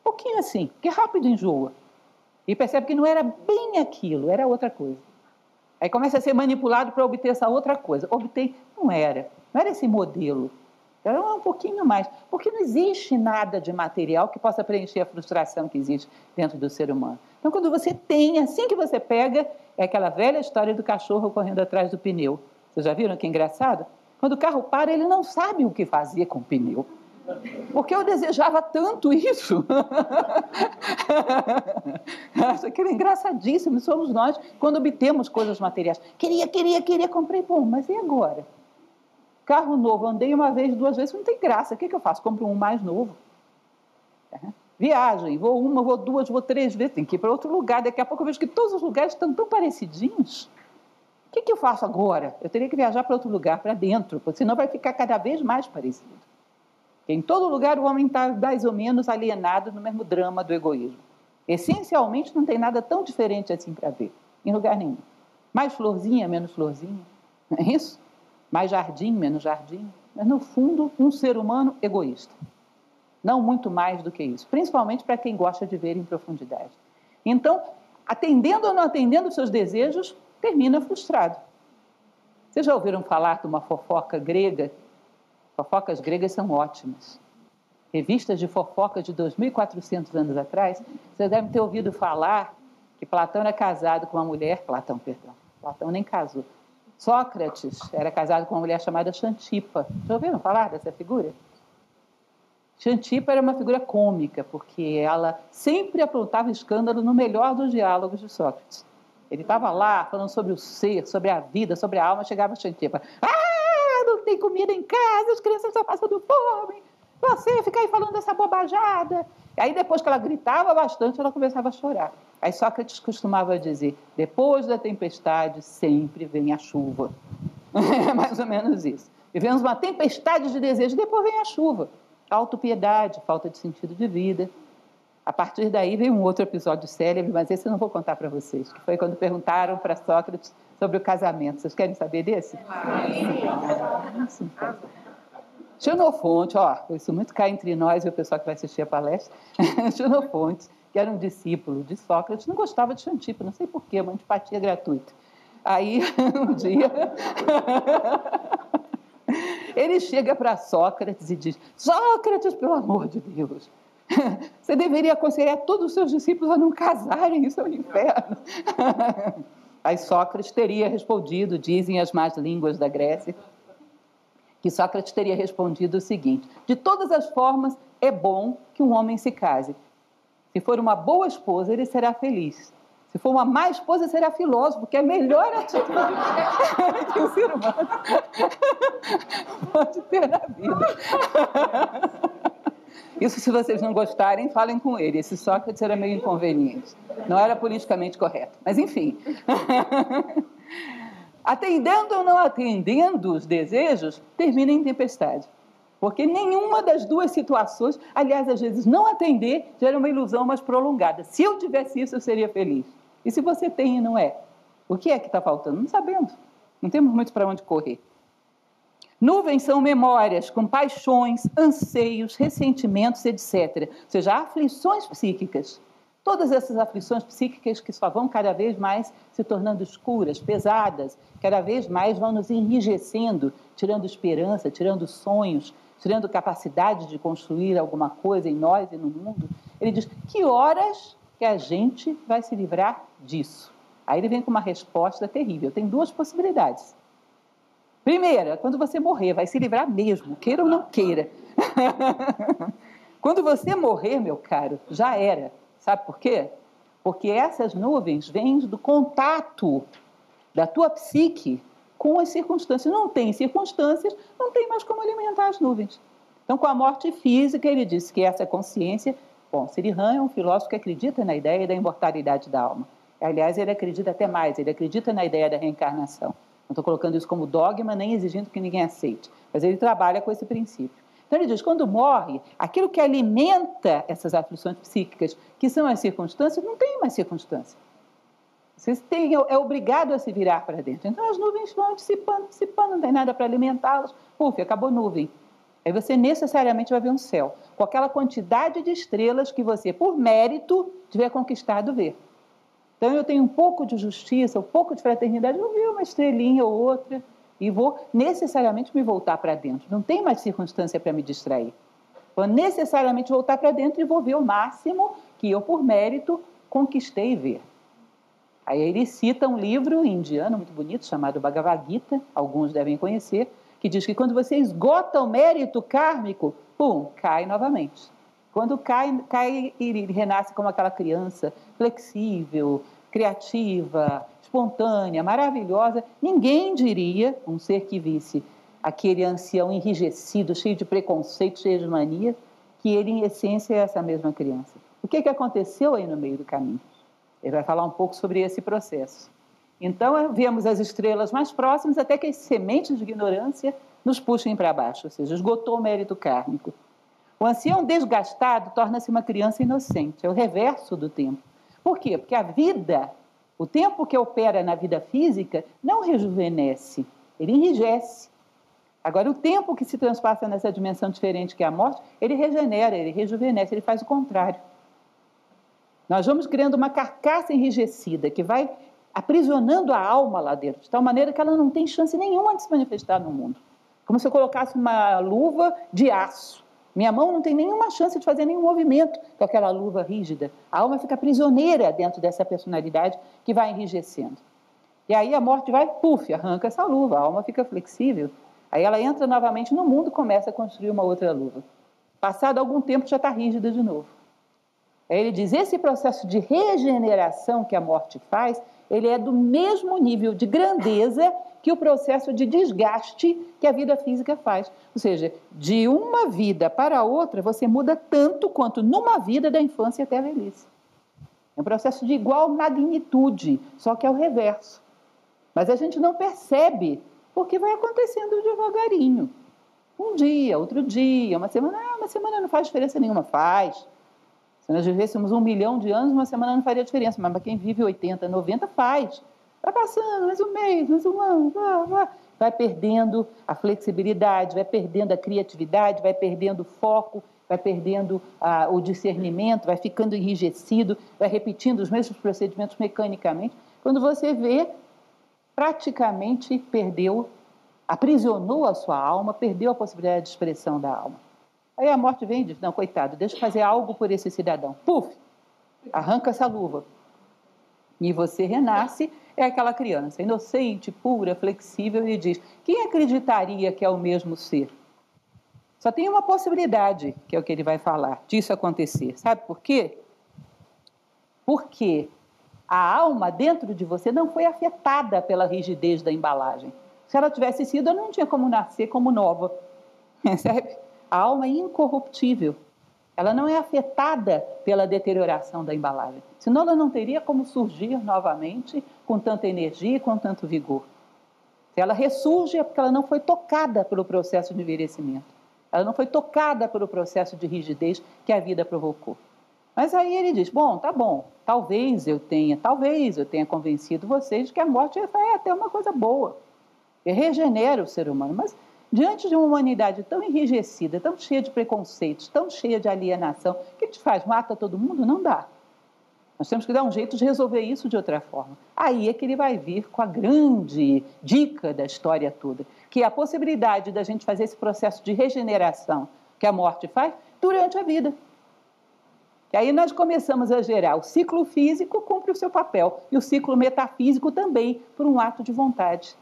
Um pouquinho assim, que rápido enjoa. E percebe que não era bem aquilo, era outra coisa. Aí começa a ser manipulado para obter essa outra coisa. Obtém, não era, não era esse modelo. Era um pouquinho mais. Porque não existe nada de material que possa preencher a frustração que existe dentro do ser humano. Então, quando você tem, assim que você pega, é aquela velha história do cachorro correndo atrás do pneu. Vocês já viram que engraçado? Quando o carro para, ele não sabe o que fazer com o pneu. Porque eu desejava tanto isso. Acho era engraçadíssimo. Somos nós quando obtemos coisas materiais. Queria, queria, queria, comprei. Bom, mas e agora? Carro novo, andei uma vez, duas vezes, não tem graça. O que, que eu faço? Compro um mais novo. Viagem, vou uma, vou duas, vou três vezes, tem que ir para outro lugar. Daqui a pouco eu vejo que todos os lugares estão tão parecidinhos. O que, que eu faço agora? Eu teria que viajar para outro lugar, para dentro, porque senão vai ficar cada vez mais parecido. Em todo lugar o homem está mais ou menos alienado no mesmo drama do egoísmo. Essencialmente não tem nada tão diferente assim para ver, em lugar nenhum. Mais florzinha, menos florzinha, não é isso? Mais jardim, menos jardim. Mas no fundo, um ser humano egoísta. Não muito mais do que isso, principalmente para quem gosta de ver em profundidade. Então, atendendo ou não atendendo os seus desejos, termina frustrado. Vocês já ouviram falar de uma fofoca grega? Fofocas gregas são ótimas. Revistas de fofoca de 2.400 anos atrás, vocês devem ter ouvido falar que Platão era casado com uma mulher, Platão, perdão, Platão nem casou. Sócrates era casado com uma mulher chamada Xantipa. Já ouviram falar dessa figura? Xantipa era uma figura cômica, porque ela sempre aprontava escândalo no melhor dos diálogos de Sócrates. Ele estava lá falando sobre o ser, sobre a vida, sobre a alma, chegava Xantipa. Ah, não tem comida em casa, as crianças estão passando fome. Você fica aí falando dessa bobajada. Aí, depois que ela gritava bastante, ela começava a chorar. Aí Sócrates costumava dizer: depois da tempestade sempre vem a chuva. É mais ou menos isso. Vivemos uma tempestade de desejo, depois vem a chuva autopiedade, falta de sentido de vida. A partir daí veio um outro episódio célebre, mas esse eu não vou contar para vocês, que foi quando perguntaram para Sócrates sobre o casamento. Vocês querem saber desse? Sim. Xenofonte, ó, isso muito cá entre nós e o pessoal que vai assistir a palestra. Xenofonte, que era um discípulo de Sócrates, não gostava de Xantipo, não sei porquê, uma antipatia gratuita. Aí, um dia, ele chega para Sócrates e diz: Sócrates, pelo amor de Deus, você deveria aconselhar todos os seus discípulos a não casarem, isso é um inferno. Aí Sócrates teria respondido, dizem as más línguas da Grécia, que Sócrates teria respondido o seguinte: de todas as formas, é bom que um homem se case. Se for uma boa esposa, ele será feliz. Se for uma má esposa, será filósofo, que é a melhor atitude que o ser humano pode ter na vida. Isso, se vocês não gostarem, falem com ele. Esse Sócrates era meio inconveniente. Não era politicamente correto. Mas, enfim. Atendendo ou não atendendo os desejos, termina em tempestade. Porque nenhuma das duas situações, aliás, às vezes não atender gera uma ilusão mais prolongada. Se eu tivesse isso, eu seria feliz. E se você tem e não é? O que é que está faltando? Não sabendo. Não temos muito para onde correr. Nuvens são memórias com paixões, anseios, ressentimentos, etc. Ou seja, aflições psíquicas. Todas essas aflições psíquicas que só vão cada vez mais se tornando escuras, pesadas, cada vez mais vão nos enrijecendo, tirando esperança, tirando sonhos, tirando capacidade de construir alguma coisa em nós e no mundo. Ele diz: que horas que a gente vai se livrar disso? Aí ele vem com uma resposta terrível. Tem duas possibilidades. Primeira, quando você morrer, vai se livrar mesmo, queira ou não queira. quando você morrer, meu caro, já era. Sabe por quê? Porque essas nuvens vêm do contato da tua psique com as circunstâncias. Não tem circunstâncias, não tem mais como alimentar as nuvens. Então, com a morte física, ele disse que essa consciência Bom, Sirihan é um filósofo que acredita na ideia da imortalidade da alma. Aliás, ele acredita até mais, ele acredita na ideia da reencarnação. Não estou colocando isso como dogma, nem exigindo que ninguém aceite, mas ele trabalha com esse princípio. Então ele diz: quando morre, aquilo que alimenta essas aflições psíquicas, que são as circunstâncias, não tem mais circunstância. Você tem, é obrigado a se virar para dentro. Então as nuvens vão dissipando, dissipando, não tem nada para alimentá-las. Puf, acabou nuvem. Aí você necessariamente vai ver um céu, com aquela quantidade de estrelas que você, por mérito, tiver conquistado ver. Então eu tenho um pouco de justiça, um pouco de fraternidade, eu vi uma estrelinha ou outra e vou necessariamente me voltar para dentro. Não tem mais circunstância para me distrair. Vou necessariamente voltar para dentro e vou ver o máximo que eu, por mérito, conquistei ver. Aí ele cita um livro indiano muito bonito chamado Bhagavad Gita, alguns devem conhecer, que diz que quando você esgota o mérito kármico, pum, cai novamente. Quando cai, cai e renasce como aquela criança flexível, criativa, espontânea, maravilhosa, ninguém diria, um ser que visse aquele ancião enrijecido, cheio de preconceito, cheio de mania, que ele, em essência, é essa mesma criança. O que, que aconteceu aí no meio do caminho? Ele vai falar um pouco sobre esse processo. Então, vemos as estrelas mais próximas até que as sementes de ignorância nos puxem para baixo, ou seja, esgotou o mérito kármico. O ancião desgastado torna-se uma criança inocente, é o reverso do tempo. Por quê? Porque a vida, o tempo que opera na vida física, não rejuvenesce, ele enrijece. Agora, o tempo que se transpassa nessa dimensão diferente que é a morte, ele regenera, ele rejuvenesce, ele faz o contrário. Nós vamos criando uma carcaça enrijecida que vai aprisionando a alma lá dentro, de tal maneira que ela não tem chance nenhuma de se manifestar no mundo. Como se eu colocasse uma luva de aço. Minha mão não tem nenhuma chance de fazer nenhum movimento com aquela luva rígida. A alma fica prisioneira dentro dessa personalidade que vai enrijecendo. E aí a morte vai, puf, arranca essa luva, a alma fica flexível. Aí ela entra novamente no mundo e começa a construir uma outra luva. Passado algum tempo já está rígida de novo. Aí ele diz: esse processo de regeneração que a morte faz ele é do mesmo nível de grandeza que o processo de desgaste que a vida física faz. Ou seja, de uma vida para outra, você muda tanto quanto numa vida da infância até a velhice. É um processo de igual magnitude, só que é o reverso. Mas a gente não percebe, porque vai acontecendo devagarinho. Um dia, outro dia, uma semana, ah, uma semana não faz diferença nenhuma, faz. Se nós vivêssemos um milhão de anos, uma semana não faria diferença, mas para quem vive 80, 90 faz. Vai passando, mais um mês, mais um ano, vai, perdendo a flexibilidade, vai perdendo a criatividade, vai perdendo o foco, vai perdendo ah, o discernimento, vai ficando enrijecido, vai repetindo os mesmos procedimentos mecanicamente. Quando você vê, praticamente perdeu, aprisionou a sua alma, perdeu a possibilidade de expressão da alma. Aí a morte vem e diz: Não, coitado, deixa eu fazer algo por esse cidadão. Puf! Arranca essa luva. E você renasce, é aquela criança, inocente, pura, flexível, e diz: Quem acreditaria que é o mesmo ser? Só tem uma possibilidade, que é o que ele vai falar, disso acontecer. Sabe por quê? Porque A alma dentro de você não foi afetada pela rigidez da embalagem. Se ela tivesse sido, eu não tinha como nascer como nova. Percebe? A alma é incorruptível. Ela não é afetada pela deterioração da embalagem. Senão ela não teria como surgir novamente com tanta energia e com tanto vigor. Se ela ressurge é porque ela não foi tocada pelo processo de envelhecimento. Ela não foi tocada pelo processo de rigidez que a vida provocou. Mas aí ele diz: bom, tá bom, talvez eu tenha, talvez eu tenha convencido vocês de que a morte é até uma coisa boa, que regenera o ser humano. Mas diante de uma humanidade tão enrijecida, tão cheia de preconceitos, tão cheia de alienação, o que gente faz? Mata todo mundo? Não dá. Nós temos que dar um jeito de resolver isso de outra forma. Aí é que ele vai vir com a grande dica da história toda, que é a possibilidade da gente fazer esse processo de regeneração que a morte faz durante a vida. E aí nós começamos a gerar o ciclo físico cumpre o seu papel e o ciclo metafísico também por um ato de vontade.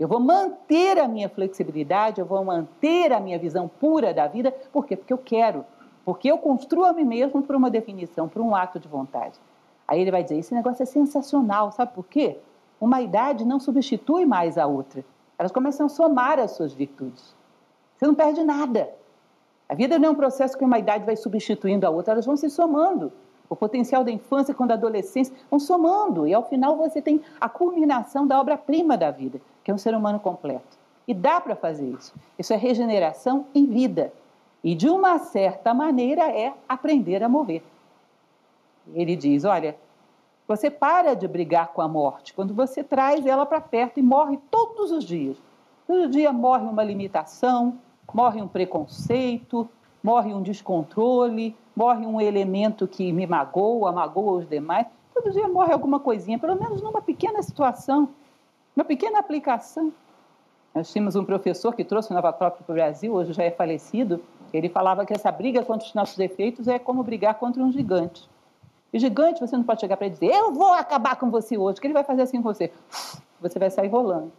Eu vou manter a minha flexibilidade, eu vou manter a minha visão pura da vida, por quê? Porque eu quero, porque eu construo a mim mesmo por uma definição, por um ato de vontade. Aí ele vai dizer: esse negócio é sensacional, sabe por quê? Uma idade não substitui mais a outra. Elas começam a somar as suas virtudes. Você não perde nada. A vida não é um processo que uma idade vai substituindo a outra, elas vão se somando. O potencial da infância com a adolescência vão somando, e ao final você tem a culminação da obra-prima da vida, que é um ser humano completo. E dá para fazer isso. Isso é regeneração em vida. E de uma certa maneira é aprender a morrer. Ele diz: olha, você para de brigar com a morte quando você traz ela para perto e morre todos os dias. Todo dia morre uma limitação, morre um preconceito, morre um descontrole, morre um elemento que me magoa, magoa os demais. Todo dia morre alguma coisinha, pelo menos numa pequena situação, uma pequena aplicação. Nós tínhamos um professor que trouxe o Nova Própria para o Brasil, hoje já é falecido. Ele falava que essa briga contra os nossos defeitos é como brigar contra um gigante. E gigante, você não pode chegar para ele dizer, eu vou acabar com você hoje, que ele vai fazer assim com você. Você vai sair rolando.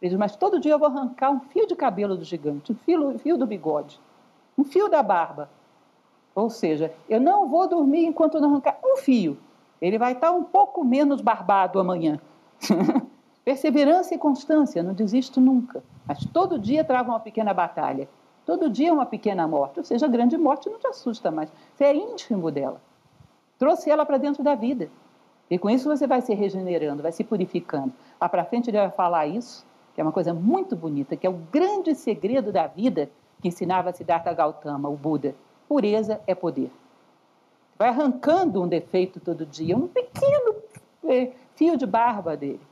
Ele diz, mas todo dia eu vou arrancar um fio de cabelo do gigante, um fio, um fio do bigode, um fio da barba. Ou seja, eu não vou dormir enquanto não arrancar um fio. Ele vai estar um pouco menos barbado amanhã. Perseverança e constância, não desisto nunca. Mas todo dia trava uma pequena batalha. Todo dia uma pequena morte. Ou seja, a grande morte não te assusta mais. Você é íntimo dela. Trouxe ela para dentro da vida. E com isso você vai se regenerando, vai se purificando. Lá para frente ele vai falar isso, que é uma coisa muito bonita, que é o grande segredo da vida que ensinava Siddhartha Gautama, o Buda. Pureza é poder. Vai arrancando um defeito todo dia, um pequeno é, fio de barba dele.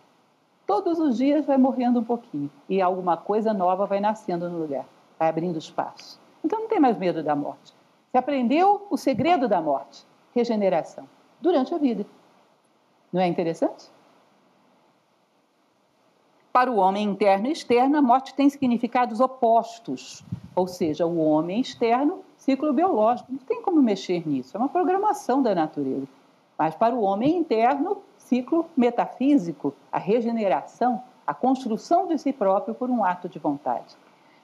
Todos os dias vai morrendo um pouquinho e alguma coisa nova vai nascendo no lugar, vai abrindo espaço. Então não tem mais medo da morte. Você aprendeu o segredo da morte regeneração durante a vida. Não é interessante? Para o homem interno e externo, a morte tem significados opostos. Ou seja, o homem externo, ciclo biológico, não tem como mexer nisso, é uma programação da natureza. Mas para o homem interno, ciclo metafísico, a regeneração, a construção de si próprio por um ato de vontade.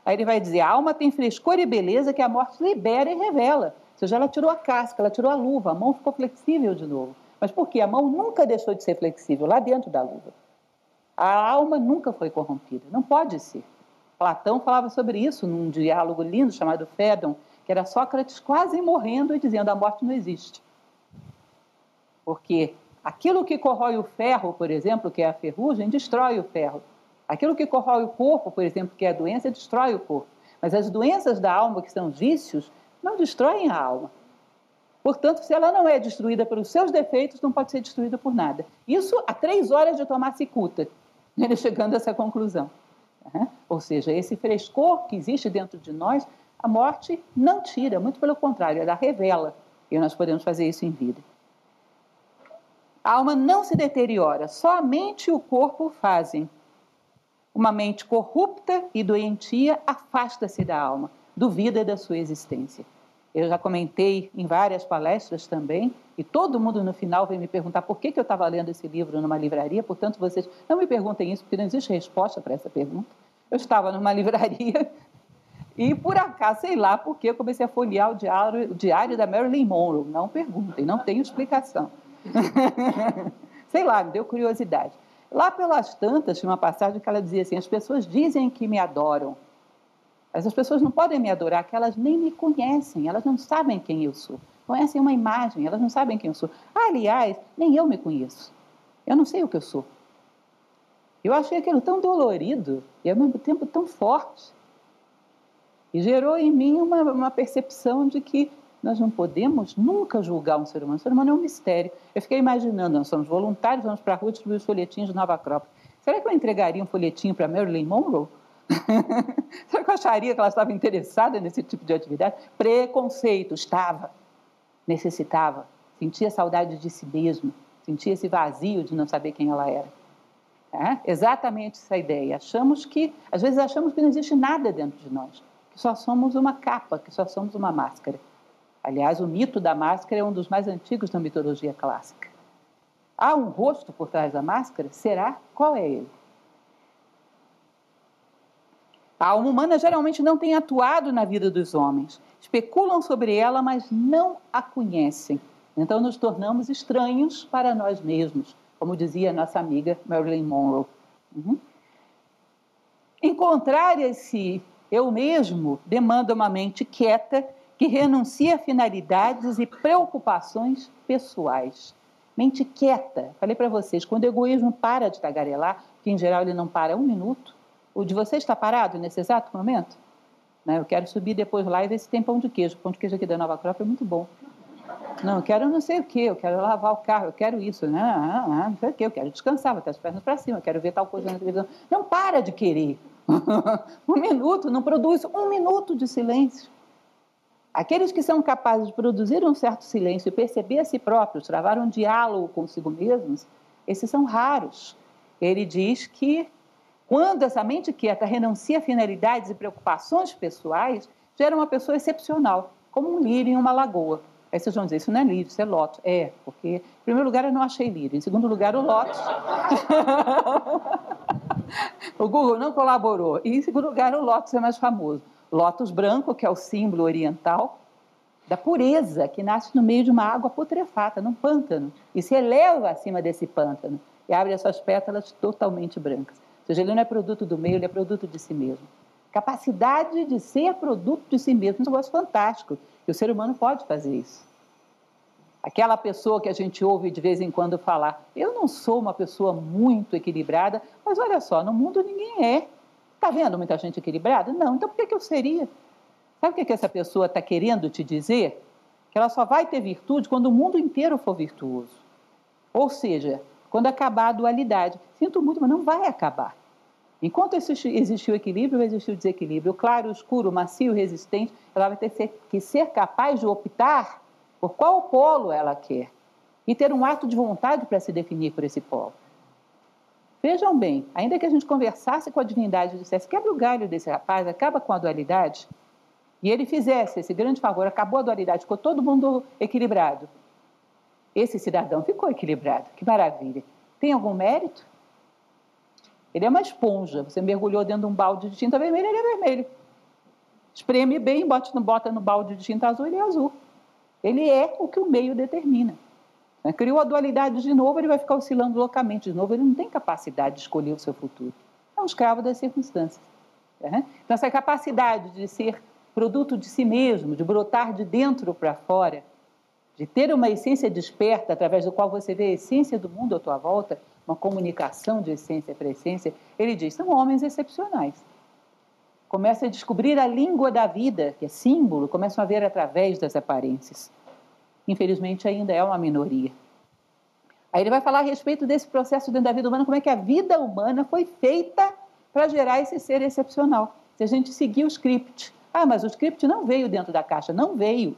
Aí ele vai dizer: a alma tem frescor e beleza que a morte libera e revela seja, ela tirou a casca, ela tirou a luva, a mão ficou flexível de novo. Mas por quê? A mão nunca deixou de ser flexível lá dentro da luva. A alma nunca foi corrompida, não pode ser. Platão falava sobre isso num diálogo lindo chamado Fédon, que era Sócrates quase morrendo e dizendo a morte não existe. Porque aquilo que corrói o ferro, por exemplo, que é a ferrugem, destrói o ferro. Aquilo que corrói o corpo, por exemplo, que é a doença, destrói o corpo. Mas as doenças da alma, que são vícios, não destroem a alma. Portanto, se ela não é destruída pelos seus defeitos, não pode ser destruída por nada. Isso há três horas de tomar cicuta, ele chegando a essa conclusão. Ou seja, esse frescor que existe dentro de nós, a morte não tira, muito pelo contrário, ela revela. E nós podemos fazer isso em vida. A alma não se deteriora, só a mente e o corpo fazem. Uma mente corrupta e doentia afasta-se da alma duvida da sua existência. Eu já comentei em várias palestras também, e todo mundo no final vem me perguntar por que, que eu estava lendo esse livro numa livraria, portanto, vocês não me perguntem isso, porque não existe resposta para essa pergunta. Eu estava numa livraria e, por acaso, sei lá por que, comecei a folhear o diário, o diário da Marilyn Monroe. Não perguntem, não tenho explicação. sei lá, me deu curiosidade. Lá pelas tantas, tinha uma passagem que ela dizia assim: as pessoas dizem que me adoram, mas as pessoas não podem me adorar, que elas nem me conhecem, elas não sabem quem eu sou. Conhecem uma imagem, elas não sabem quem eu sou. aliás, nem eu me conheço. Eu não sei o que eu sou. Eu achei aquilo tão dolorido e ao mesmo tempo tão forte. E gerou em mim uma, uma percepção de que nós não podemos nunca julgar um ser humano. O ser humano é um mistério. Eu fiquei imaginando, nós somos voluntários, vamos para a rua distribuir os folhetinhos de Nova Acrópole. Será que eu entregaria um folhetinho para Marilyn Monroe? Será que eu acharia que ela estava interessada nesse tipo de atividade? Preconceito, estava. Necessitava. Sentia saudade de si mesmo. Sentia esse vazio de não saber quem ela era. É exatamente essa ideia. Achamos que, às vezes achamos que não existe nada dentro de nós, que só somos uma capa, que só somos uma máscara. Aliás, o mito da máscara é um dos mais antigos da mitologia clássica. Há um rosto por trás da máscara? Será? Qual é ele? A alma humana geralmente não tem atuado na vida dos homens. Especulam sobre ela, mas não a conhecem. Então nos tornamos estranhos para nós mesmos, como dizia nossa amiga Marilyn Monroe. Uhum. Encontrar esse eu mesmo demanda uma mente quieta que renuncia a finalidades e preocupações pessoais. Mente quieta. Falei para vocês, quando o egoísmo para de tagarelar, que em geral ele não para um minuto, o de você está parado nesse exato momento? Né? Eu quero subir depois lá e ver se tem pão de queijo. O pão de queijo aqui da Nova Cropa é muito bom. Não, eu quero não sei o quê, eu quero lavar o carro, eu quero isso, né? Ah, ah, não sei o quê, eu quero descansar, botar as pernas para cima, eu quero ver tal coisa na televisão. Não para de querer. um minuto, não produz um minuto de silêncio. Aqueles que são capazes de produzir um certo silêncio perceber a si próprios, travar um diálogo consigo mesmos, esses são raros. Ele diz que quando essa mente quieta renuncia a finalidades e preocupações pessoais, gera uma pessoa excepcional, como um lírio em uma lagoa. Aí vocês vão dizer, isso não é lírio, isso é lótus. É, porque, em primeiro lugar, eu não achei lírio. Em segundo lugar, o lótus. o Google não colaborou. E, em segundo lugar, o lótus é mais famoso. Lótus branco, que é o símbolo oriental da pureza, que nasce no meio de uma água putrefata, num pântano, e se eleva acima desse pântano e abre as suas pétalas totalmente brancas. Ou seja, ele não é produto do meio, ele é produto de si mesmo. Capacidade de ser produto de si mesmo, um negócio fantástico, e o ser humano pode fazer isso. Aquela pessoa que a gente ouve de vez em quando falar, eu não sou uma pessoa muito equilibrada, mas olha só, no mundo ninguém é. Está vendo muita gente equilibrada? Não, então por que, que eu seria? Sabe o que, que essa pessoa está querendo te dizer? Que ela só vai ter virtude quando o mundo inteiro for virtuoso. Ou seja, quando acabar a dualidade. Sinto muito, mas não vai acabar. Enquanto existiu equilíbrio, o desequilíbrio. O claro, o escuro, o macio, o resistente, ela vai ter que ser capaz de optar por qual polo ela quer e ter um ato de vontade para se definir por esse polo. Vejam bem, ainda que a gente conversasse com a divindade e dissesse, quebra o galho desse rapaz, acaba com a dualidade, e ele fizesse esse grande favor, acabou a dualidade, ficou todo mundo equilibrado. Esse cidadão ficou equilibrado, que maravilha. Tem algum mérito? Ele é uma esponja, você mergulhou dentro de um balde de tinta vermelha, ele é vermelho. Espreme bem, bota no, bota no balde de tinta azul, ele é azul. Ele é o que o meio determina. Né? Criou a dualidade de novo, ele vai ficar oscilando loucamente de novo, ele não tem capacidade de escolher o seu futuro. É um escravo das circunstâncias. Né? Então, essa capacidade de ser produto de si mesmo, de brotar de dentro para fora, de ter uma essência desperta através do qual você vê a essência do mundo à tua volta, uma comunicação de essência para essência, ele diz: são homens excepcionais. Começa a descobrir a língua da vida, que é símbolo, começam a ver através das aparências infelizmente ainda é uma minoria. Aí ele vai falar a respeito desse processo dentro da vida humana, como é que a vida humana foi feita para gerar esse ser excepcional. Se a gente seguir o script. Ah, mas o script não veio dentro da caixa, não veio.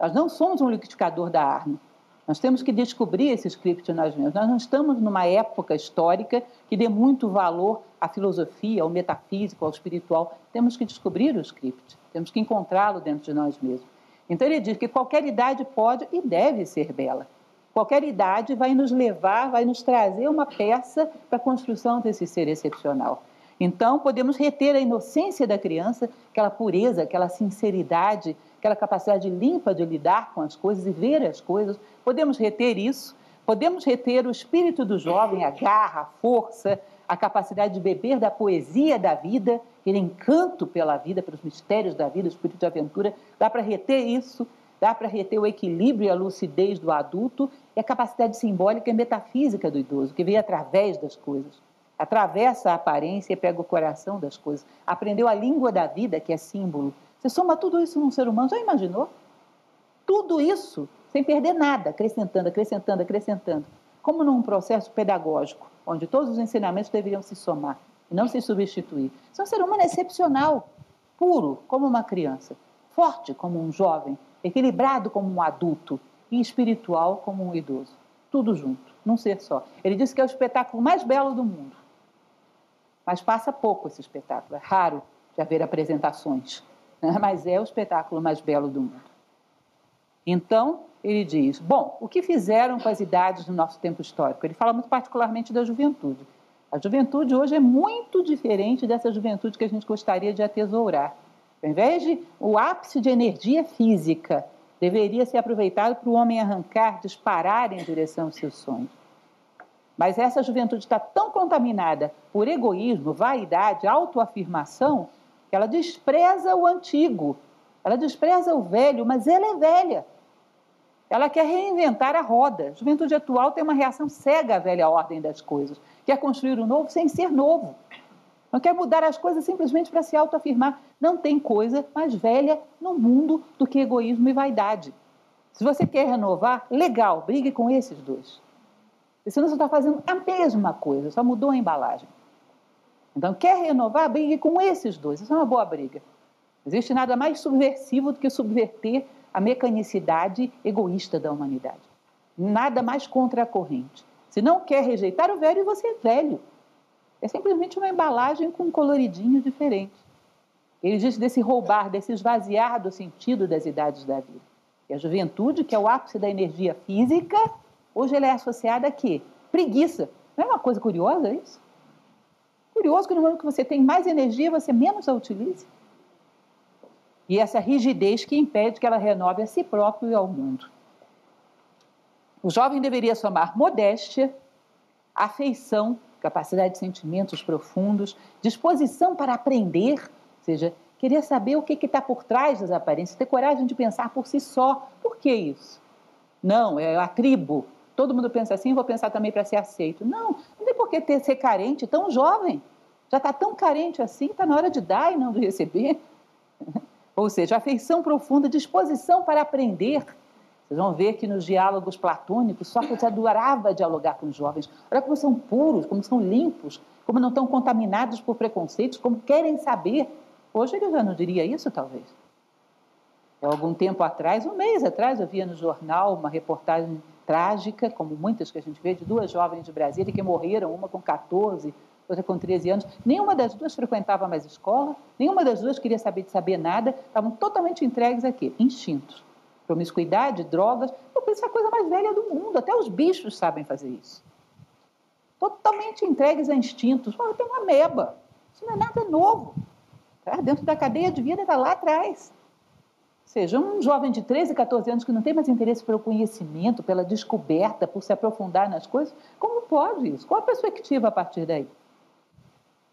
Nós não somos um liquidificador da arma. Nós temos que descobrir esse script nós mesmos. Nós não estamos numa época histórica que dê muito valor à filosofia, ao metafísico, ao espiritual. Temos que descobrir o script, temos que encontrá-lo dentro de nós mesmos. Então ele diz que qualquer idade pode e deve ser bela. Qualquer idade vai nos levar, vai nos trazer uma peça para a construção desse ser excepcional. Então, podemos reter a inocência da criança, aquela pureza, aquela sinceridade, aquela capacidade limpa de lidar com as coisas e ver as coisas. Podemos reter isso, Podemos reter o espírito do jovem, a garra, a força, a capacidade de beber da poesia da vida, aquele encanto pela vida, pelos mistérios da vida, o espírito de aventura. Dá para reter isso, dá para reter o equilíbrio e a lucidez do adulto e a capacidade simbólica e metafísica do idoso, que vem através das coisas. Atravessa a aparência e pega o coração das coisas. Aprendeu a língua da vida, que é símbolo. Você soma tudo isso num ser humano, já imaginou? Tudo isso sem perder nada, acrescentando, acrescentando, acrescentando. Como num processo pedagógico, onde todos os ensinamentos deveriam se somar não se substituir. Você é um ser humano excepcional, puro como uma criança, forte como um jovem, equilibrado como um adulto e espiritual como um idoso. Tudo junto, num ser só. Ele disse que é o espetáculo mais belo do mundo. Mas passa pouco esse espetáculo, é raro de haver apresentações, né? mas é o espetáculo mais belo do mundo. Então, ele diz: bom, o que fizeram com as idades do nosso tempo histórico? Ele fala muito particularmente da juventude. A juventude hoje é muito diferente dessa juventude que a gente gostaria de atesourar. Ao invés de o ápice de energia física deveria ser aproveitado para o homem arrancar, disparar em direção aos seus sonhos. Mas essa juventude está tão contaminada por egoísmo, vaidade, autoafirmação, que ela despreza o antigo, ela despreza o velho, mas ela é velha. Ela quer reinventar a roda. A juventude atual tem uma reação cega à velha ordem das coisas. Quer construir o novo sem ser novo. Não quer mudar as coisas simplesmente para se autoafirmar. Não tem coisa mais velha no mundo do que egoísmo e vaidade. Se você quer renovar, legal, brigue com esses dois. Senão você está fazendo a mesma coisa, só mudou a embalagem. Então, quer renovar, brigue com esses dois. Isso é uma boa briga. Não existe nada mais subversivo do que subverter a mecanicidade egoísta da humanidade. Nada mais contra a corrente. Se não quer rejeitar o velho, você é velho. É simplesmente uma embalagem com um coloridinho diferente. Ele diz desse roubar, desse esvaziar do sentido das idades da vida. E a juventude, que é o ápice da energia física, hoje ela é associada a quê? Preguiça. Não é uma coisa curiosa isso? Curioso que no momento que você tem mais energia, você menos a utilize. E essa rigidez que impede que ela renove a si próprio e ao mundo. O jovem deveria somar modéstia, afeição, capacidade de sentimentos profundos, disposição para aprender, ou seja, querer saber o que está por trás das aparências, ter coragem de pensar por si só. Por que isso? Não, é a tribo. Todo mundo pensa assim, vou pensar também para ser aceito. Não, não tem por que ter, ser carente tão jovem. Já está tão carente assim, está na hora de dar e não de receber. Ou seja, afeição profunda, disposição para aprender. Vocês vão ver que nos diálogos platônicos, Sócrates adorava dialogar com os jovens. Olha como são puros, como são limpos, como não estão contaminados por preconceitos, como querem saber. Hoje ele já não diria isso, talvez. Há algum tempo atrás, um mês atrás, eu via no jornal uma reportagem trágica, como muitas que a gente vê, de duas jovens de Brasília que morreram, uma com 14, outra com 13 anos. Nenhuma das duas frequentava mais escola, nenhuma das duas queria saber de saber nada, estavam totalmente entregues aqui, instintos. Promiscuidade, drogas, eu penso é a coisa mais velha do mundo, até os bichos sabem fazer isso. Totalmente entregues a instintos. Olha, tem uma meba, isso não é nada novo. Tá? Dentro da cadeia de vida está lá atrás. Ou seja, um jovem de 13, 14 anos que não tem mais interesse pelo conhecimento, pela descoberta, por se aprofundar nas coisas, como pode isso? Qual a perspectiva a partir daí?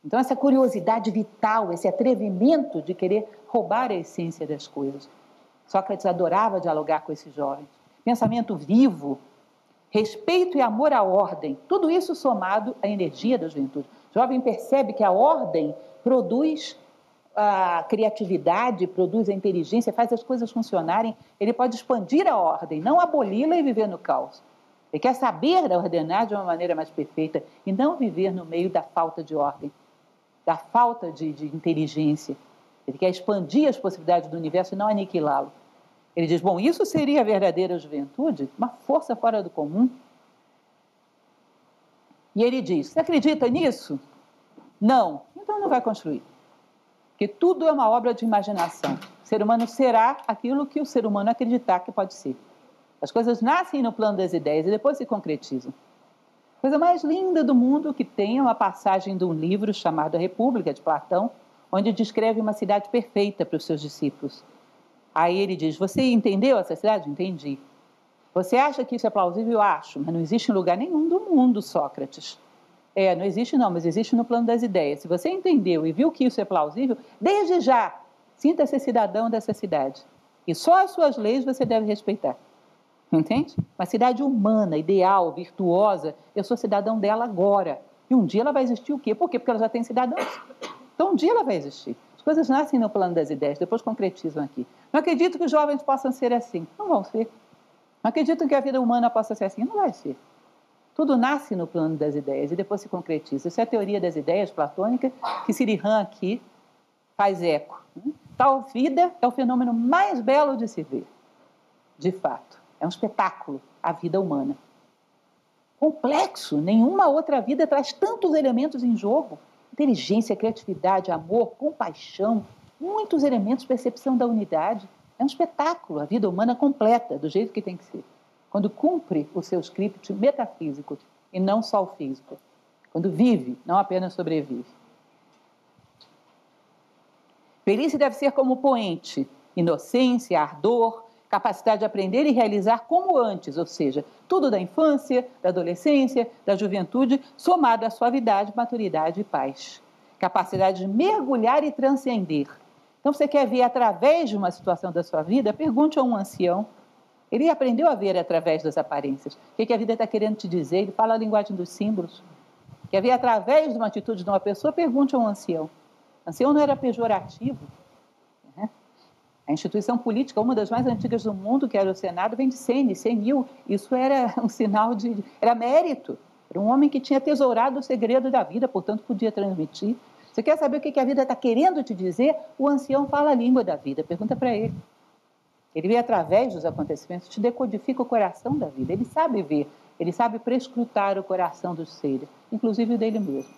Então, essa curiosidade vital, esse atrevimento de querer roubar a essência das coisas. Sócrates adorava dialogar com esses jovens. Pensamento vivo, respeito e amor à ordem, tudo isso somado à energia da juventude. O jovem percebe que a ordem produz a criatividade, produz a inteligência, faz as coisas funcionarem. Ele pode expandir a ordem, não aboli-la e viver no caos. Ele quer saber ordenar de uma maneira mais perfeita e não viver no meio da falta de ordem da falta de, de inteligência. Ele quer expandir as possibilidades do universo e não aniquilá-lo. Ele diz: bom, isso seria a verdadeira juventude, uma força fora do comum. E ele diz: você acredita nisso? Não. Então não vai construir. Porque tudo é uma obra de imaginação. O ser humano será aquilo que o ser humano acreditar que pode ser. As coisas nascem no plano das ideias e depois se concretizam coisa mais linda do mundo que tem é uma passagem de um livro chamado A República, de Platão, onde descreve uma cidade perfeita para os seus discípulos. Aí ele diz: Você entendeu essa cidade? Entendi. Você acha que isso é plausível? Eu acho, mas não existe em lugar nenhum do mundo, Sócrates. É, não existe não, mas existe no plano das ideias. Se você entendeu e viu que isso é plausível, desde já, sinta-se cidadão dessa cidade. E só as suas leis você deve respeitar. Entende? Uma cidade humana, ideal, virtuosa, eu sou cidadão dela agora. E um dia ela vai existir o quê? Por quê? Porque ela já tem cidadãos. Então um dia ela vai existir. As coisas nascem no plano das ideias, depois concretizam aqui. Não acredito que os jovens possam ser assim. Não vão ser. Não acredito que a vida humana possa ser assim. Não vai ser. Tudo nasce no plano das ideias e depois se concretiza. Essa é a teoria das ideias platônica que Sirihan aqui faz eco. Tal vida é o fenômeno mais belo de se ver, de fato. É um espetáculo, a vida humana. Complexo, nenhuma outra vida traz tantos elementos em jogo: inteligência, criatividade, amor, compaixão, muitos elementos, percepção da unidade. É um espetáculo, a vida humana completa, do jeito que tem que ser. Quando cumpre o seu script metafísico e não só o físico. Quando vive, não apenas sobrevive. Velhice deve ser como poente, inocência, ardor, capacidade de aprender e realizar como antes, ou seja, tudo da infância, da adolescência, da juventude, somado à suavidade, maturidade e paz. Capacidade de mergulhar e transcender. Então, você quer ver através de uma situação da sua vida? Pergunte a um ancião. Ele aprendeu a ver através das aparências. O que a vida está querendo te dizer? Ele fala a linguagem dos símbolos. Quer ver através de uma atitude de uma pessoa? Pergunte a um ancião. Ancião não era pejorativo, a instituição política, uma das mais antigas do mundo, que era o Senado, vem de 100, 100 mil. Isso era um sinal de. era mérito. Era um homem que tinha tesourado o segredo da vida, portanto, podia transmitir. Você quer saber o que a vida está querendo te dizer? O ancião fala a língua da vida, pergunta para ele. Ele vê através dos acontecimentos, te decodifica o coração da vida. Ele sabe ver, ele sabe prescrutar o coração dos seres, inclusive o dele mesmo.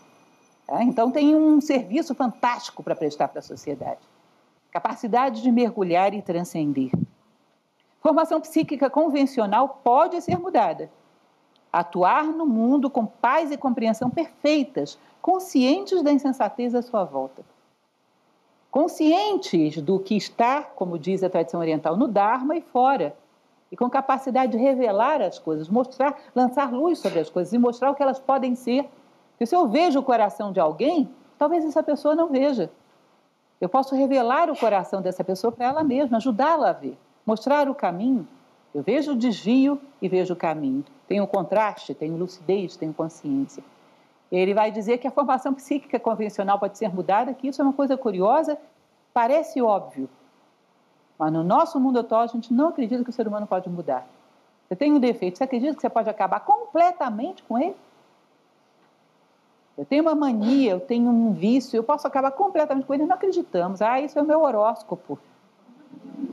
Tá? Então, tem um serviço fantástico para prestar para a sociedade capacidade de mergulhar e transcender. Formação psíquica convencional pode ser mudada. Atuar no mundo com paz e compreensão perfeitas, conscientes da insensatez à sua volta. Conscientes do que está, como diz a tradição oriental, no Dharma e fora. E com capacidade de revelar as coisas, mostrar, lançar luz sobre as coisas e mostrar o que elas podem ser. Porque se eu vejo o coração de alguém, talvez essa pessoa não veja. Eu posso revelar o coração dessa pessoa para ela mesma, ajudá-la a ver, mostrar o caminho. Eu vejo o desvio e vejo o caminho. Tenho contraste, tenho lucidez, tenho consciência. Ele vai dizer que a formação psíquica convencional pode ser mudada, que isso é uma coisa curiosa, parece óbvio. Mas no nosso mundo atual, a gente não acredita que o ser humano pode mudar. Você tem um defeito, você acredita que você pode acabar completamente com ele? Eu tenho uma mania, eu tenho um vício, eu posso acabar completamente com ele. Não acreditamos. Ah, isso é o meu horóscopo.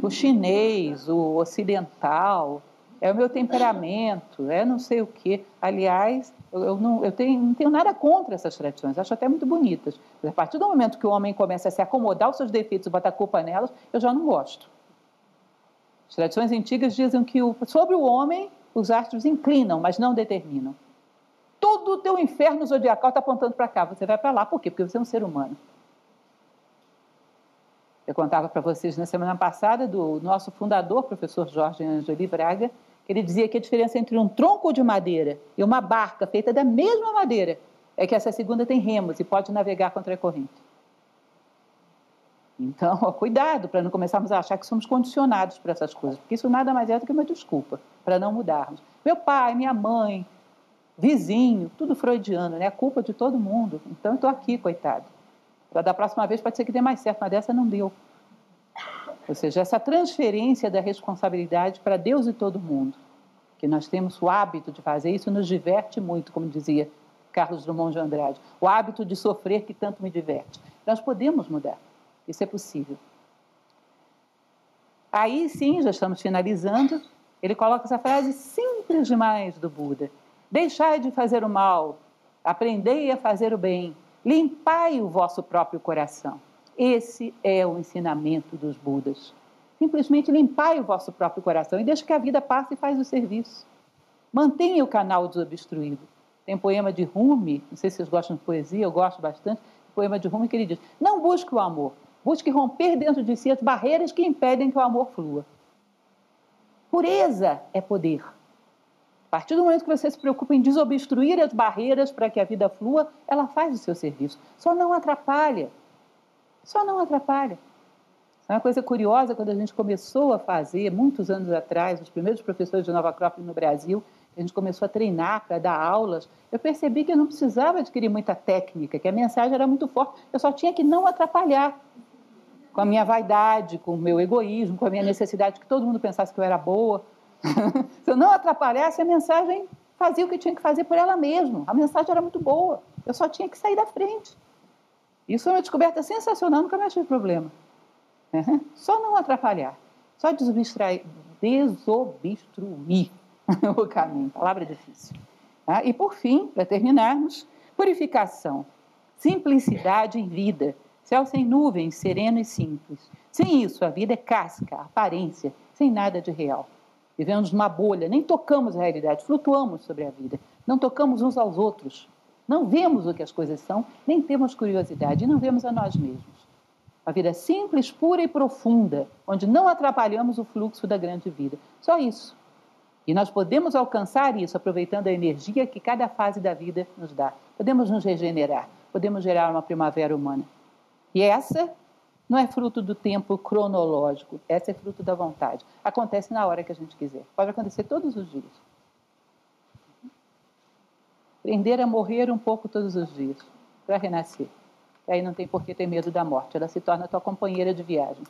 O chinês, o ocidental, é o meu temperamento, é não sei o quê. Aliás, eu, não, eu tenho, não tenho nada contra essas tradições, acho até muito bonitas. Mas a partir do momento que o homem começa a se acomodar aos seus defeitos e botar culpa nelas, eu já não gosto. As tradições antigas dizem que o, sobre o homem os astros inclinam, mas não determinam todo o teu inferno zodiacal está apontando para cá. Você vai para lá. Por quê? Porque você é um ser humano. Eu contava para vocês na semana passada do nosso fundador, professor Jorge Angeli Braga, que ele dizia que a diferença entre um tronco de madeira e uma barca feita da mesma madeira é que essa segunda tem remos e pode navegar contra a corrente. Então, ó, cuidado para não começarmos a achar que somos condicionados para essas coisas, porque isso nada mais é do que uma desculpa para não mudarmos. Meu pai, minha mãe, vizinho, tudo freudiano, né? É culpa de todo mundo. Então estou aqui, coitado. Para da próxima vez pode ser que dê mais certo, mas dessa não deu. Ou seja, essa transferência da responsabilidade para Deus e todo mundo, que nós temos o hábito de fazer, isso nos diverte muito, como dizia Carlos Drummond de Andrade. O hábito de sofrer que tanto me diverte. Nós podemos mudar, isso é possível. Aí sim, já estamos finalizando, ele coloca essa frase simples demais do Buda. Deixai de fazer o mal, aprendei a fazer o bem, limpai o vosso próprio coração. Esse é o ensinamento dos Budas. Simplesmente limpai o vosso próprio coração e deixe que a vida passe e faz o serviço. Mantenha o canal desobstruído. Tem poema de Rumi, não sei se vocês gostam de poesia, eu gosto bastante, poema de Rumi que ele diz: Não busque o amor, busque romper dentro de si as barreiras que impedem que o amor flua. Pureza é poder. A partir do momento que você se preocupa em desobstruir as barreiras para que a vida flua, ela faz o seu serviço. Só não atrapalha. Só não atrapalha. É uma coisa curiosa, quando a gente começou a fazer, muitos anos atrás, os primeiros professores de Nova Acrópole no Brasil, a gente começou a treinar para dar aulas, eu percebi que eu não precisava adquirir muita técnica, que a mensagem era muito forte, eu só tinha que não atrapalhar com a minha vaidade, com o meu egoísmo, com a minha necessidade de que todo mundo pensasse que eu era boa. Se eu não atrapalhasse, a mensagem fazia o que tinha que fazer por ela mesma. A mensagem era muito boa, eu só tinha que sair da frente. Isso é uma descoberta sensacional, nunca mais tive problema. Só não atrapalhar, só desobstruir, desobstruir o caminho. Palavra difícil. Ah, e por fim, para terminarmos, purificação, simplicidade em vida, céu sem nuvens, sereno e simples. Sem isso, a vida é casca, aparência, sem nada de real. Vivemos numa bolha, nem tocamos a realidade, flutuamos sobre a vida, não tocamos uns aos outros, não vemos o que as coisas são, nem temos curiosidade, não vemos a nós mesmos. Uma vida simples, pura e profunda, onde não atrapalhamos o fluxo da grande vida. Só isso. E nós podemos alcançar isso aproveitando a energia que cada fase da vida nos dá. Podemos nos regenerar, podemos gerar uma primavera humana. E essa não é fruto do tempo cronológico, essa é fruto da vontade. Acontece na hora que a gente quiser. Pode acontecer todos os dias. Aprender a morrer um pouco todos os dias, para renascer. E aí não tem por que ter medo da morte, ela se torna tua companheira de viagem.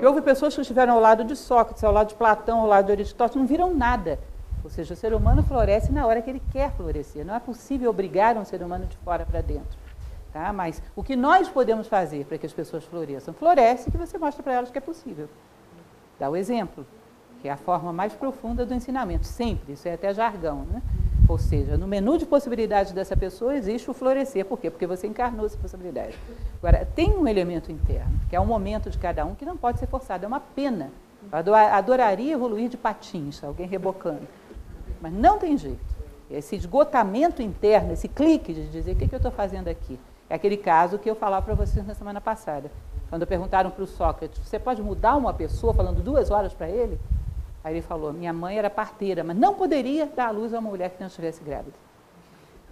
Que houve pessoas que estiveram ao lado de Sócrates, ao lado de Platão, ao lado de Aristóteles, não viram nada. Ou seja, o ser humano floresce na hora que ele quer florescer. Não é possível obrigar um ser humano de fora para dentro. Tá? Mas o que nós podemos fazer para que as pessoas floresçam? Floresce que você mostra para elas que é possível. Dá o exemplo, que é a forma mais profunda do ensinamento. Sempre, isso é até jargão. Né? Ou seja, no menu de possibilidades dessa pessoa existe o florescer. Por quê? Porque você encarnou essa possibilidade. Agora, tem um elemento interno, que é um momento de cada um, que não pode ser forçado. É uma pena. Eu adoraria evoluir de patins, alguém rebocando. Mas não tem jeito. Esse esgotamento interno, esse clique de dizer o que, que eu estou fazendo aqui. É aquele caso que eu falava para vocês na semana passada. Quando perguntaram para o Sócrates, você pode mudar uma pessoa falando duas horas para ele? Aí ele falou: minha mãe era parteira, mas não poderia dar à luz a uma mulher que não estivesse grávida.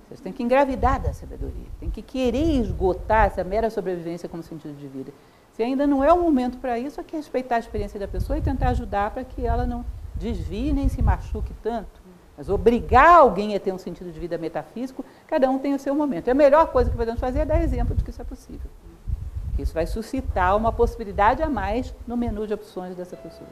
Vocês têm que engravidar da sabedoria, tem que querer esgotar essa mera sobrevivência como sentido de vida. Se ainda não é o momento para isso, é que respeitar a experiência da pessoa e tentar ajudar para que ela não desvie nem se machuque tanto. Mas obrigar alguém a ter um sentido de vida metafísico, cada um tem o seu momento. E a melhor coisa que podemos fazer é dar exemplo de que isso é possível. Isso vai suscitar uma possibilidade a mais no menu de opções dessa pessoa.